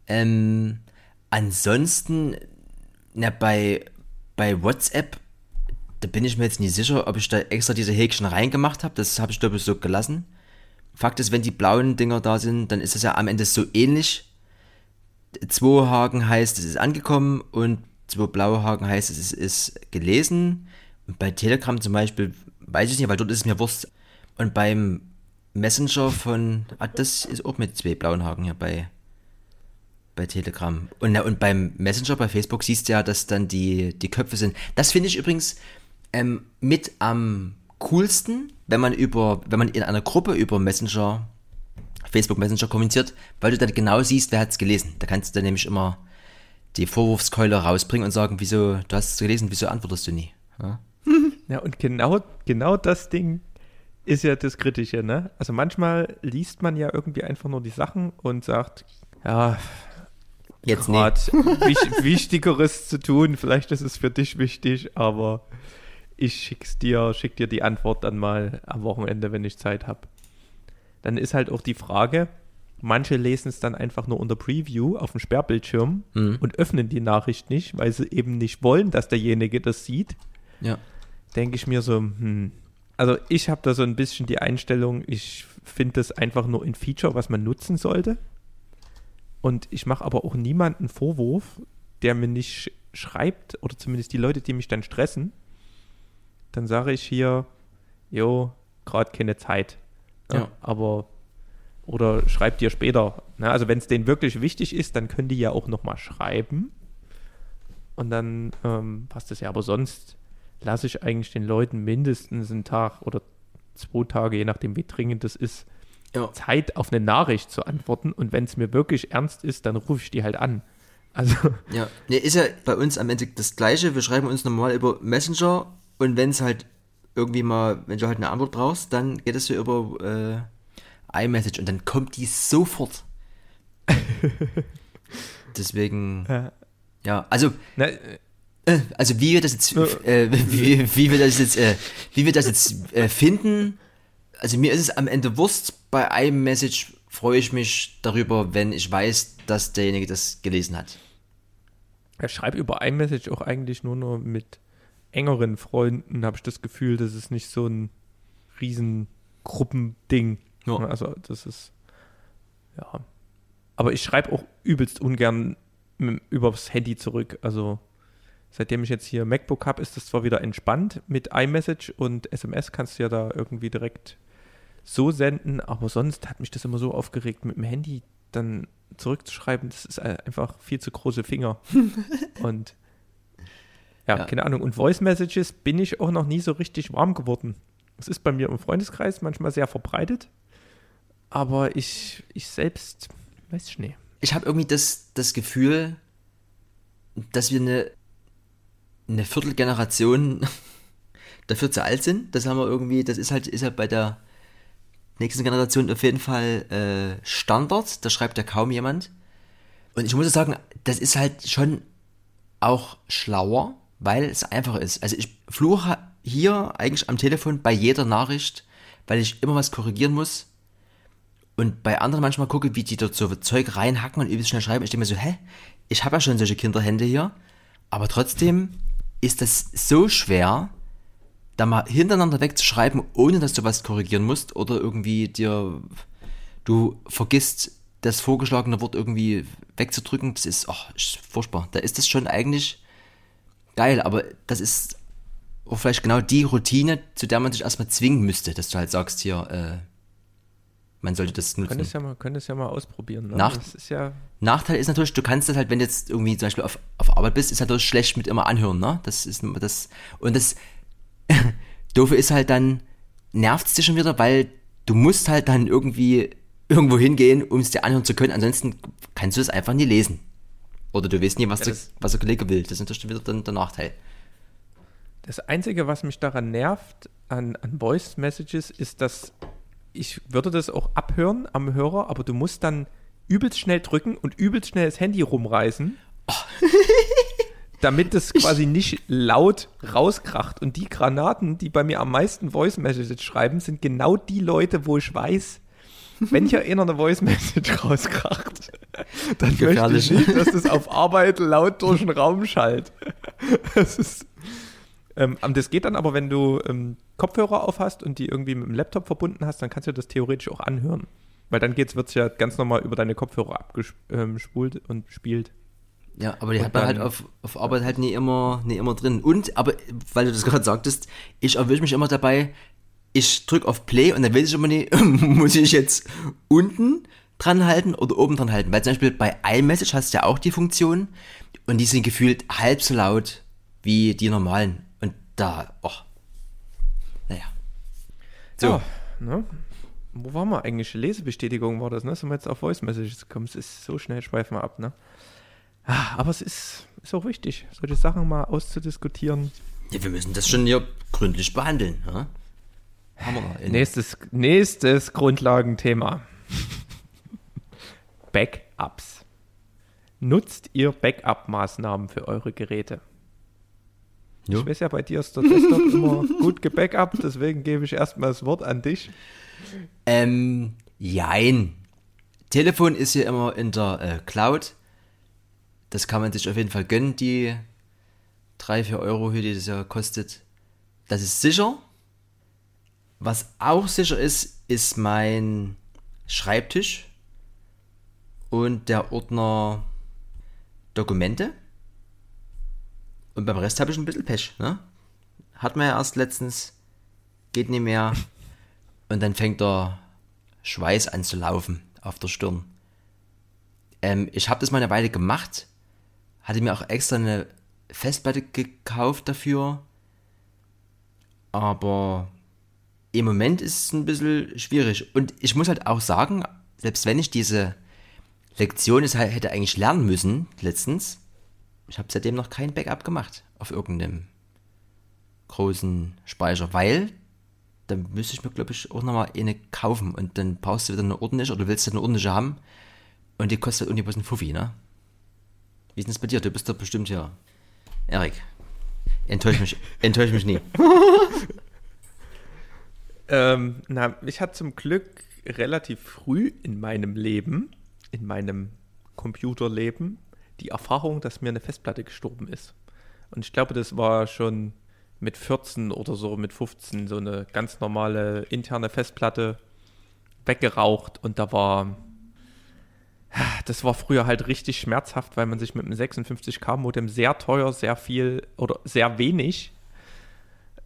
Ähm, ansonsten, na, bei, bei WhatsApp, da bin ich mir jetzt nicht sicher, ob ich da extra diese Häkchen reingemacht habe. Das habe ich, glaube ich, so gelassen. Fakt ist, wenn die blauen Dinger da sind, dann ist es ja am Ende so ähnlich. Zwei Haken heißt, es ist angekommen und zwei blaue Haken heißt, es ist gelesen. Und bei Telegram zum Beispiel, weiß ich nicht, weil dort ist es mir Wurst. Und beim Messenger von, ah, das ist auch mit zwei blauen Haken hier bei bei Telegram. Und, und beim Messenger bei Facebook siehst du ja, dass dann die, die Köpfe sind. Das finde ich übrigens ähm, mit am coolsten, wenn man über, wenn man in einer Gruppe über Messenger, Facebook Messenger kommuniziert, weil du dann genau siehst, wer hat es gelesen. Da kannst du dann nämlich immer die Vorwurfskeule rausbringen und sagen, wieso, du hast es gelesen, wieso antwortest du nie? Ja, ja und genau, genau das Ding ist ja das Kritische, ne? Also manchmal liest man ja irgendwie einfach nur die Sachen und sagt, ja, jetzt nicht. Wichtigeres zu tun, vielleicht ist es für dich wichtig, aber ich schick's dir, schick dir die Antwort dann mal am Wochenende, wenn ich Zeit habe. Dann ist halt auch die Frage, manche lesen es dann einfach nur unter Preview auf dem Sperrbildschirm mhm. und öffnen die Nachricht nicht, weil sie eben nicht wollen, dass derjenige das sieht. Ja. Denke ich mir so, hm. Also ich habe da so ein bisschen die Einstellung, ich finde das einfach nur ein Feature, was man nutzen sollte. Und ich mache aber auch niemanden Vorwurf, der mir nicht schreibt, oder zumindest die Leute, die mich dann stressen, dann sage ich hier, jo, gerade keine Zeit. Ne? Ja. Aber, oder schreibt dir später. Ne? Also wenn es denen wirklich wichtig ist, dann können die ja auch nochmal schreiben. Und dann ähm, passt es ja. Aber sonst lasse ich eigentlich den Leuten mindestens einen Tag oder zwei Tage, je nachdem wie dringend das ist, ja. Zeit auf eine Nachricht zu antworten. Und wenn es mir wirklich ernst ist, dann rufe ich die halt an. Also. Ja, nee, ist ja bei uns am Ende das Gleiche. Wir schreiben uns normal über Messenger und wenn es halt irgendwie mal, wenn du halt eine Antwort brauchst, dann geht es ja über äh, iMessage und dann kommt die sofort. Deswegen, ja, ja also, Na, äh, also wie wir das jetzt, äh, wie, wie, wir das jetzt, äh, wie wir das jetzt äh, finden, also mir ist es am Ende Wurst. Bei iMessage freue ich mich darüber, wenn ich weiß, dass derjenige das gelesen hat. Er schreibt über iMessage auch eigentlich nur noch mit engeren Freunden habe ich das Gefühl, das ist nicht so ein riesen Gruppending. Ja. Also das ist, ja. Aber ich schreibe auch übelst ungern übers Handy zurück. Also seitdem ich jetzt hier MacBook habe, ist das zwar wieder entspannt mit iMessage und SMS kannst du ja da irgendwie direkt so senden, aber sonst hat mich das immer so aufgeregt, mit dem Handy dann zurückzuschreiben. Das ist einfach viel zu große Finger. und ja, keine Ahnung. Und Voice Messages bin ich auch noch nie so richtig warm geworden. Es ist bei mir im Freundeskreis manchmal sehr verbreitet, aber ich, ich selbst weiß ich nicht. Ich habe irgendwie das, das Gefühl, dass wir eine, eine Viertelgeneration dafür zu alt sind. Das haben wir irgendwie, das ist halt, ist halt bei der nächsten Generation auf jeden Fall äh, Standard. Da schreibt ja kaum jemand. Und ich muss sagen, das ist halt schon auch schlauer, weil es einfach ist. Also ich fluche hier eigentlich am Telefon bei jeder Nachricht, weil ich immer was korrigieren muss. Und bei anderen manchmal gucke, wie die dort so Zeug reinhacken und übelst schnell schreiben. Ich denke mir so, hä? Ich habe ja schon solche Kinderhände hier. Aber trotzdem ist das so schwer, da mal hintereinander wegzuschreiben, ohne dass du was korrigieren musst oder irgendwie dir, du vergisst das vorgeschlagene Wort irgendwie wegzudrücken. Das ist, oh, ist furchtbar. Da ist das schon eigentlich geil, aber das ist auch vielleicht genau die Routine, zu der man sich erstmal zwingen müsste, dass du halt sagst hier, äh, man sollte das nutzen. Könntest ja mal, könntest ja mal ausprobieren. Ne? Nach, ist ja Nachteil ist natürlich, du kannst das halt, wenn du jetzt irgendwie zum Beispiel auf, auf Arbeit bist, ist halt schlecht mit immer anhören, ne? Das ist das und das Doofe ist halt dann, nervt es dich schon wieder, weil du musst halt dann irgendwie irgendwo hingehen, um es dir anhören zu können. Ansonsten kannst du es einfach nie lesen. Oder du weißt nie, was, ja, der, was der Kollege will. Das ist natürlich wieder dann der Nachteil. Das Einzige, was mich daran nervt, an, an Voice Messages, ist, dass ich würde das auch abhören am Hörer, aber du musst dann übelst schnell drücken und übelst schnell das Handy rumreißen. Oh. damit es quasi nicht laut rauskracht. Und die Granaten, die bei mir am meisten Voice Messages schreiben, sind genau die Leute, wo ich weiß, wenn hier einer eine Voice Message rauskracht, dann möchte ich nicht, dass das auf Arbeit laut durch den Raum schallt. Das ist. Ähm, das geht dann aber, wenn du ähm, Kopfhörer auf hast und die irgendwie mit dem Laptop verbunden hast, dann kannst du das theoretisch auch anhören. Weil dann wird es ja ganz normal über deine Kopfhörer abgespult ähm, und spielt. Ja, aber die und hat man halt auf, auf Arbeit halt nie immer, nie immer drin. Und, aber, weil du das gerade sagtest, ich erwische mich immer dabei, ich drücke auf Play und dann weiß ich immer nicht, muss ich jetzt unten dran halten oder oben dran halten. Weil zum Beispiel bei iMessage hast du ja auch die Funktion und die sind gefühlt halb so laut wie die normalen. Und da, oh, naja. So. Ja, ne? Wo waren wir eigentlich? Lesebestätigung war das, ne? Sind wir jetzt auf Voice Messages gekommen? Es ist so schnell, schweifen wir ab, ne? Ah, aber es ist, ist auch wichtig, solche Sachen mal auszudiskutieren. Ja, wir müssen das schon hier gründlich behandeln. Ja? Nächstes, nächstes Grundlagenthema. Backups. Nutzt ihr Backup-Maßnahmen für eure Geräte? Jo. Ich weiß ja, bei dir ist der Desktop immer gut gebackupt, deswegen gebe ich erstmal das Wort an dich. Ähm, jein. Telefon ist ja immer in der äh, Cloud. Das kann man sich auf jeden Fall gönnen, die 3, 4 Euro, die das ja kostet. Das ist sicher. Was auch sicher ist, ist mein Schreibtisch und der Ordner Dokumente. Und beim Rest habe ich ein bisschen Pech. Ne? Hat man ja erst letztens, geht nicht mehr. Und dann fängt der Schweiß an zu laufen auf der Stirn. Ähm, ich habe das mal eine Weile gemacht, hatte mir auch extra eine Festplatte gekauft dafür. Aber im Moment ist es ein bisschen schwierig. Und ich muss halt auch sagen, selbst wenn ich diese Lektion es hätte eigentlich lernen müssen, letztens, ich habe seitdem noch kein Backup gemacht auf irgendeinem großen Speicher, weil dann müsste ich mir, glaube ich, auch nochmal eine kaufen und dann brauchst du wieder eine ordentliche oder willst du eine ordentliche haben und die kostet irgendwie was ein Fuffi, ne? Wie ist denn das bei dir? Du bist doch bestimmt hier. Erik, enttäusch mich, enttäusch mich nie. ähm, na, ich hatte zum Glück relativ früh in meinem Leben, in meinem Computerleben, die Erfahrung, dass mir eine Festplatte gestorben ist. Und ich glaube, das war schon mit 14 oder so, mit 15, so eine ganz normale interne Festplatte weggeraucht und da war, das war früher halt richtig schmerzhaft, weil man sich mit einem 56K Modem sehr teuer, sehr viel oder sehr wenig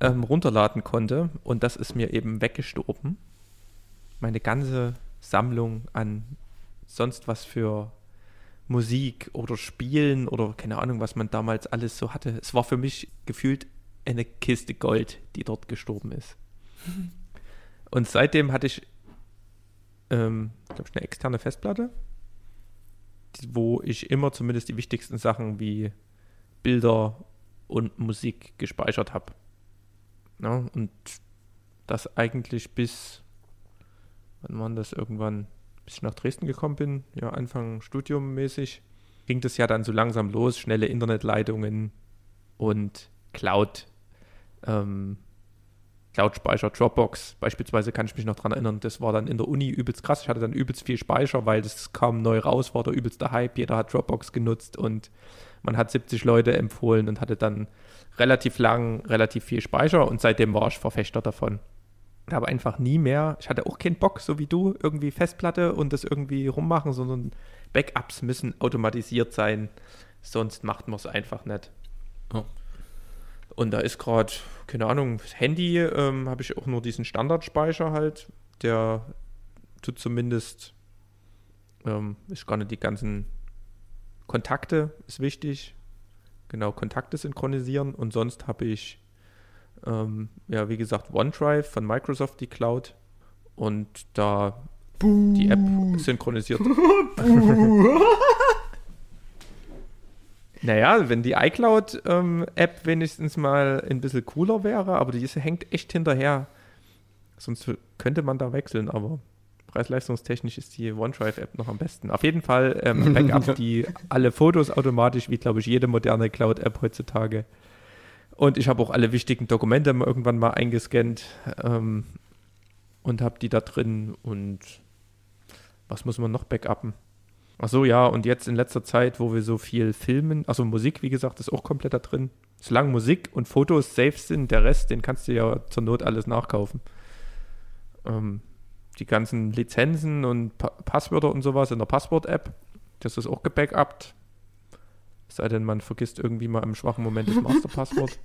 ähm, runterladen konnte und das ist mir eben weggestorben. Meine ganze Sammlung an sonst was für Musik oder Spielen oder keine Ahnung, was man damals alles so hatte. Es war für mich gefühlt eine Kiste Gold, die dort gestorben ist. Und seitdem hatte ich, ähm, glaube ich, eine externe Festplatte, wo ich immer zumindest die wichtigsten Sachen wie Bilder und Musik gespeichert habe. Ja, und das eigentlich bis, wann war das? Irgendwann, bis ich nach Dresden gekommen bin, ja, Anfang studiummäßig, ging das ja dann so langsam los, schnelle Internetleitungen und Cloud, ähm, Cloud-Speicher, Dropbox. Beispielsweise, kann ich mich noch daran erinnern, das war dann in der Uni übelst krass. Ich hatte dann übelst viel Speicher, weil das kam neu raus, war der übelste Hype, jeder hat Dropbox genutzt und man hat 70 Leute empfohlen und hatte dann relativ lang relativ viel Speicher und seitdem war ich Verfechter davon habe einfach nie mehr, ich hatte auch keinen Bock, so wie du, irgendwie Festplatte und das irgendwie rummachen, sondern Backups müssen automatisiert sein, sonst macht man es einfach nicht. Oh. Und da ist gerade, keine Ahnung, Handy ähm, habe ich auch nur diesen Standardspeicher halt, der tut zumindest, ähm, ist gar nicht die ganzen Kontakte, ist wichtig, genau, Kontakte synchronisieren und sonst habe ich ähm, ja, wie gesagt, OneDrive von Microsoft, die Cloud. Und da Buh. die App synchronisiert. naja, wenn die iCloud-App ähm, wenigstens mal ein bisschen cooler wäre, aber die hängt echt hinterher. Sonst könnte man da wechseln, aber preis-leistungstechnisch ist die OneDrive-App noch am besten. Auf jeden Fall ähm, Backup, die alle Fotos automatisch, wie glaube ich jede moderne Cloud-App heutzutage und ich habe auch alle wichtigen Dokumente irgendwann mal eingescannt ähm, und habe die da drin. Und was muss man noch backuppen? Ach so, ja, und jetzt in letzter Zeit, wo wir so viel filmen, also Musik, wie gesagt, ist auch komplett da drin. Solange Musik und Fotos safe sind, der Rest, den kannst du ja zur Not alles nachkaufen. Ähm, die ganzen Lizenzen und pa Passwörter und sowas in der Passwort-App, das ist auch gebackupt. Es sei denn, man vergisst irgendwie mal im schwachen Moment das Masterpasswort.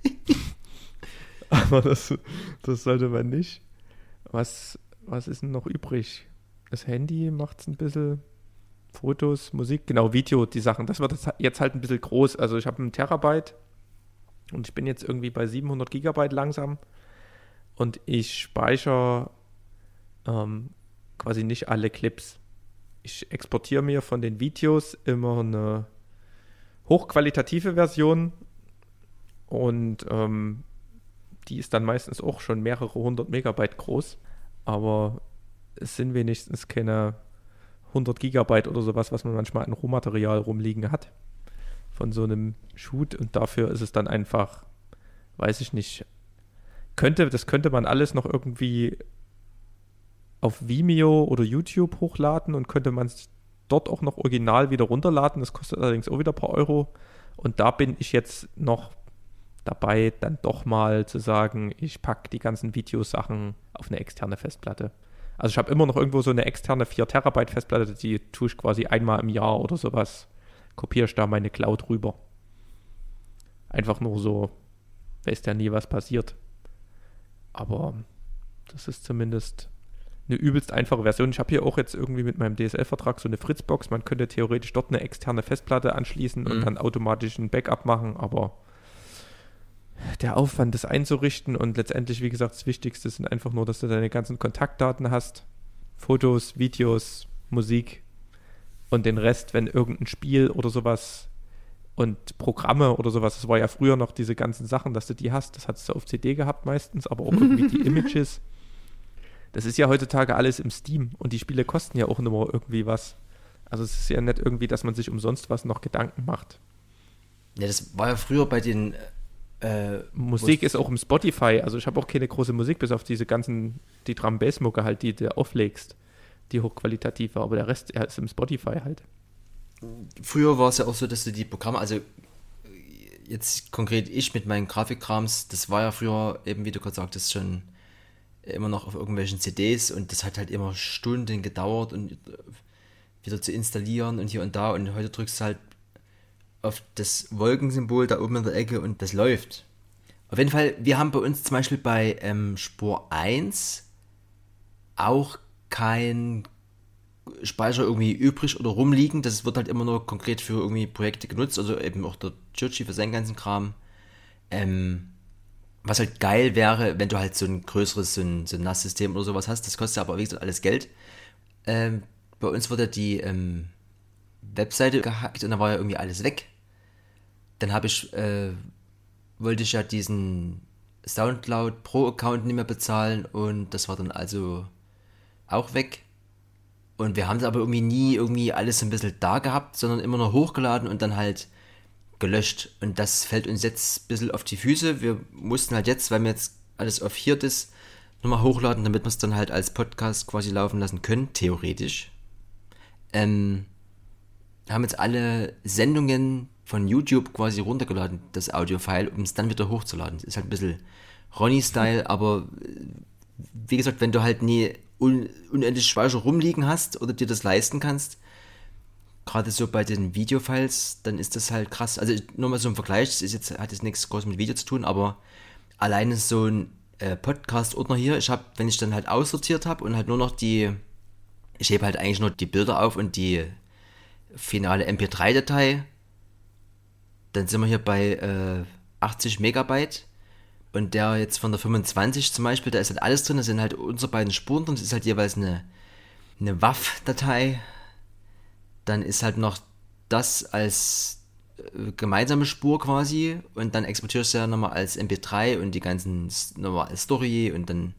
Aber das, das sollte man nicht. Was, was ist denn noch übrig? Das Handy macht es ein bisschen. Fotos, Musik, genau, Video, die Sachen. Das wird jetzt halt ein bisschen groß. Also ich habe einen Terabyte und ich bin jetzt irgendwie bei 700 Gigabyte langsam und ich speichere ähm, quasi nicht alle Clips. Ich exportiere mir von den Videos immer eine hochqualitative Version und ähm, die ist dann meistens auch schon mehrere hundert Megabyte groß, aber es sind wenigstens keine 100 Gigabyte oder sowas, was man manchmal an Rohmaterial rumliegen hat von so einem Shoot und dafür ist es dann einfach, weiß ich nicht, könnte, das könnte man alles noch irgendwie auf Vimeo oder YouTube hochladen und könnte man es dort auch noch original wieder runterladen. Das kostet allerdings auch wieder ein paar Euro. Und da bin ich jetzt noch dabei, dann doch mal zu sagen, ich packe die ganzen Videosachen auf eine externe Festplatte. Also ich habe immer noch irgendwo so eine externe 4 Terabyte Festplatte, die tue ich quasi einmal im Jahr oder sowas, kopiere ich da meine Cloud rüber. Einfach nur so, weiß ja nie, was passiert. Aber das ist zumindest eine übelst einfache Version. Ich habe hier auch jetzt irgendwie mit meinem DSL-Vertrag so eine Fritzbox. Man könnte theoretisch dort eine externe Festplatte anschließen mhm. und dann automatisch ein Backup machen, aber der Aufwand, das einzurichten und letztendlich, wie gesagt, das Wichtigste sind einfach nur, dass du deine ganzen Kontaktdaten hast, Fotos, Videos, Musik und den Rest, wenn irgendein Spiel oder sowas und Programme oder sowas, das war ja früher noch diese ganzen Sachen, dass du die hast, das hattest du auf CD gehabt meistens, aber auch irgendwie die Images. Das ist ja heutzutage alles im Steam und die Spiele kosten ja auch nur irgendwie was. Also es ist ja nicht irgendwie, dass man sich umsonst was noch Gedanken macht. Ja, das war ja früher bei den äh, Musik ist auch im Spotify, also ich habe auch keine große Musik, bis auf diese ganzen, die Drum Bass Mucke halt, die du auflegst, die hochqualitative, aber der Rest ja, ist im Spotify halt. Früher war es ja auch so, dass du die Programme, also jetzt konkret ich mit meinen Grafikkrams, das war ja früher eben, wie du gerade sagtest, schon immer noch auf irgendwelchen CDs und das hat halt immer Stunden gedauert und wieder zu installieren und hier und da und heute drückst du halt auf das Wolkensymbol da oben in der Ecke und das läuft. Auf jeden Fall, wir haben bei uns zum Beispiel bei ähm, Spur 1 auch kein Speicher irgendwie übrig oder rumliegen. Das wird halt immer nur konkret für irgendwie Projekte genutzt, also eben auch der Churchy für seinen ganzen Kram. Ähm, was halt geil wäre, wenn du halt so ein größeres, so ein, so ein NAS-System oder sowas hast. Das kostet aber, wie gesagt, alles Geld. Ähm, bei uns wurde die ähm, Webseite gehackt und da war ja irgendwie alles weg dann habe ich, äh, wollte ich ja diesen Soundcloud Pro Account nicht mehr bezahlen und das war dann also auch weg. Und wir haben es aber irgendwie nie irgendwie alles ein bisschen da gehabt, sondern immer nur hochgeladen und dann halt gelöscht. Und das fällt uns jetzt ein bisschen auf die Füße. Wir mussten halt jetzt, weil mir jetzt alles auf hier ist, nochmal hochladen, damit wir es dann halt als Podcast quasi laufen lassen können, theoretisch. Ähm, haben jetzt alle Sendungen von YouTube quasi runtergeladen, das Audio-File, um es dann wieder hochzuladen. Ist halt ein bisschen Ronny-Style, aber äh, wie gesagt, wenn du halt nie un unendlich Speicher rumliegen hast oder dir das leisten kannst, gerade so bei den Videofiles, dann ist das halt krass. Also nur mal so ein Vergleich, das ist jetzt, hat jetzt nichts groß mit Video zu tun, aber alleine so ein äh, Podcast-Ordner hier, ich habe, wenn ich dann halt aussortiert habe und halt nur noch die, ich hebe halt eigentlich nur die Bilder auf und die finale MP3-Datei dann sind wir hier bei äh, 80 Megabyte. Und der jetzt von der 25 zum Beispiel, da ist halt alles drin, da sind halt unsere beiden Spuren drin, das ist halt jeweils eine, eine WAV-Datei. Dann ist halt noch das als äh, gemeinsame Spur quasi und dann exportierst du ja nochmal als MP3 und die ganzen nochmal als Story und dann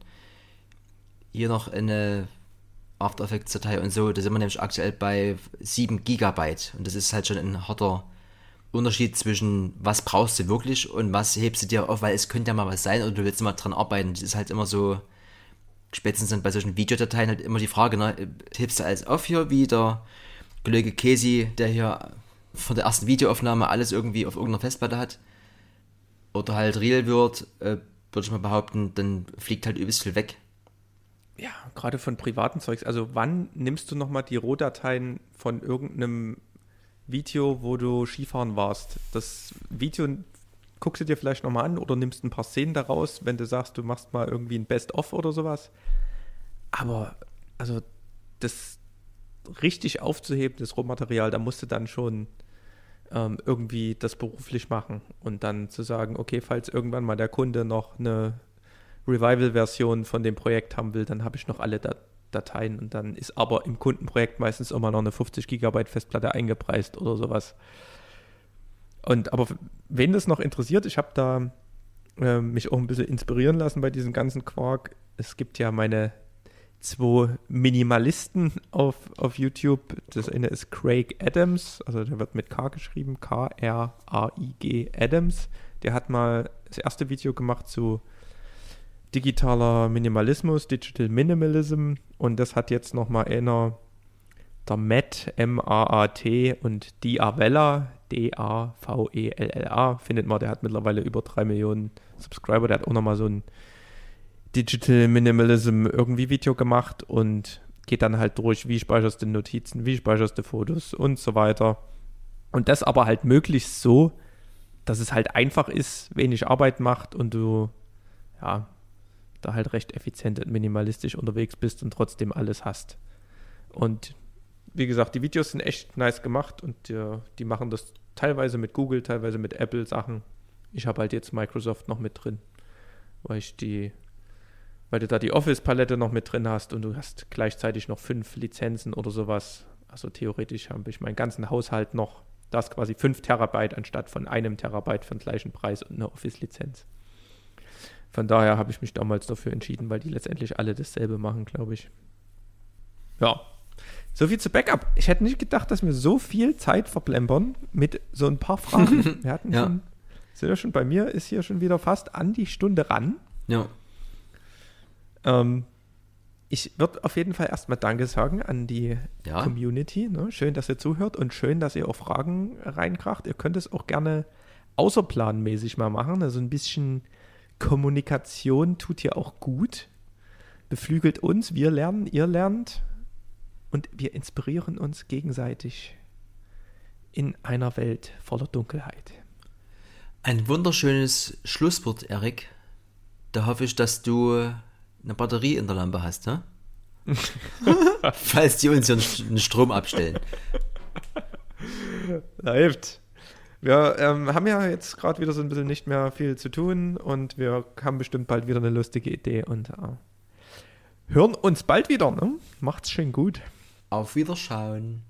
hier noch eine After Effects Datei und so. Da sind wir nämlich aktuell bei 7 Gigabyte und das ist halt schon ein harter Unterschied zwischen was brauchst du wirklich und was hebst du dir auf, weil es könnte ja mal was sein oder du willst mal dran arbeiten. Das ist halt immer so, spätestens dann bei solchen Videodateien halt immer die Frage, ne, hebst du alles auf hier, wie der Kollege Casey, der hier von der ersten Videoaufnahme alles irgendwie auf irgendeiner Festplatte hat, oder halt real wird, äh, würde ich mal behaupten, dann fliegt halt übelst viel weg. Ja, gerade von privaten Zeugs. Also wann nimmst du nochmal die Rohdateien von irgendeinem Video, wo du Skifahren warst. Das Video guckst du dir vielleicht nochmal an oder nimmst ein paar Szenen daraus, wenn du sagst, du machst mal irgendwie ein Best-of oder sowas. Aber, also, das richtig aufzuheben, das Rohmaterial, da musst du dann schon ähm, irgendwie das beruflich machen und dann zu sagen, okay, falls irgendwann mal der Kunde noch eine Revival-Version von dem Projekt haben will, dann habe ich noch alle Dat Dateien und dann ist aber im Kundenprojekt meistens immer noch eine 50 Gigabyte Festplatte eingepreist oder sowas. Und aber wen das noch interessiert, ich habe da äh, mich auch ein bisschen inspirieren lassen bei diesem ganzen Quark. Es gibt ja meine zwei Minimalisten auf, auf YouTube. Das eine ist Craig Adams, also der wird mit K geschrieben, K-R-A-I-G Adams. Der hat mal das erste Video gemacht zu digitaler Minimalismus, Digital Minimalism und das hat jetzt nochmal einer, der Matt, M-A-A-T und Diavella, D-A-V-E-L-L-A, findet man, der hat mittlerweile über drei Millionen Subscriber, der hat auch nochmal so ein Digital Minimalism irgendwie Video gemacht und geht dann halt durch, wie speicherst du Notizen, wie speicherst du Fotos und so weiter. Und das aber halt möglichst so, dass es halt einfach ist, wenig Arbeit macht und du, ja, da halt recht effizient und minimalistisch unterwegs bist und trotzdem alles hast. Und wie gesagt, die Videos sind echt nice gemacht und die, die machen das teilweise mit Google, teilweise mit Apple Sachen. Ich habe halt jetzt Microsoft noch mit drin, weil ich die weil du da die Office-Palette noch mit drin hast und du hast gleichzeitig noch fünf Lizenzen oder sowas. Also theoretisch habe ich meinen ganzen Haushalt noch, das quasi 5 Terabyte anstatt von einem Terabyte für den gleichen Preis und eine Office-Lizenz. Von daher habe ich mich damals dafür entschieden, weil die letztendlich alle dasselbe machen, glaube ich. Ja, so viel zu Backup. Ich hätte nicht gedacht, dass wir so viel Zeit verplempern mit so ein paar Fragen. Wir hatten ja. schon, sind ja schon bei mir, ist hier schon wieder fast an die Stunde ran. Ja. Ähm, ich würde auf jeden Fall erstmal Danke sagen an die ja. Community. Ne? Schön, dass ihr zuhört und schön, dass ihr auch Fragen reinkracht. Ihr könnt es auch gerne außerplanmäßig mal machen. Also ein bisschen Kommunikation tut ja auch gut. Beflügelt uns, wir lernen, ihr lernt und wir inspirieren uns gegenseitig in einer Welt voller Dunkelheit. Ein wunderschönes Schlusswort, Erik. Da hoffe ich, dass du eine Batterie in der Lampe hast, ne? Falls die uns hier einen Strom abstellen. Läuft. Wir ähm, haben ja jetzt gerade wieder so ein bisschen nicht mehr viel zu tun und wir haben bestimmt bald wieder eine lustige Idee und äh, hören uns bald wieder. Ne? Macht's schön gut. Auf Wiederschauen.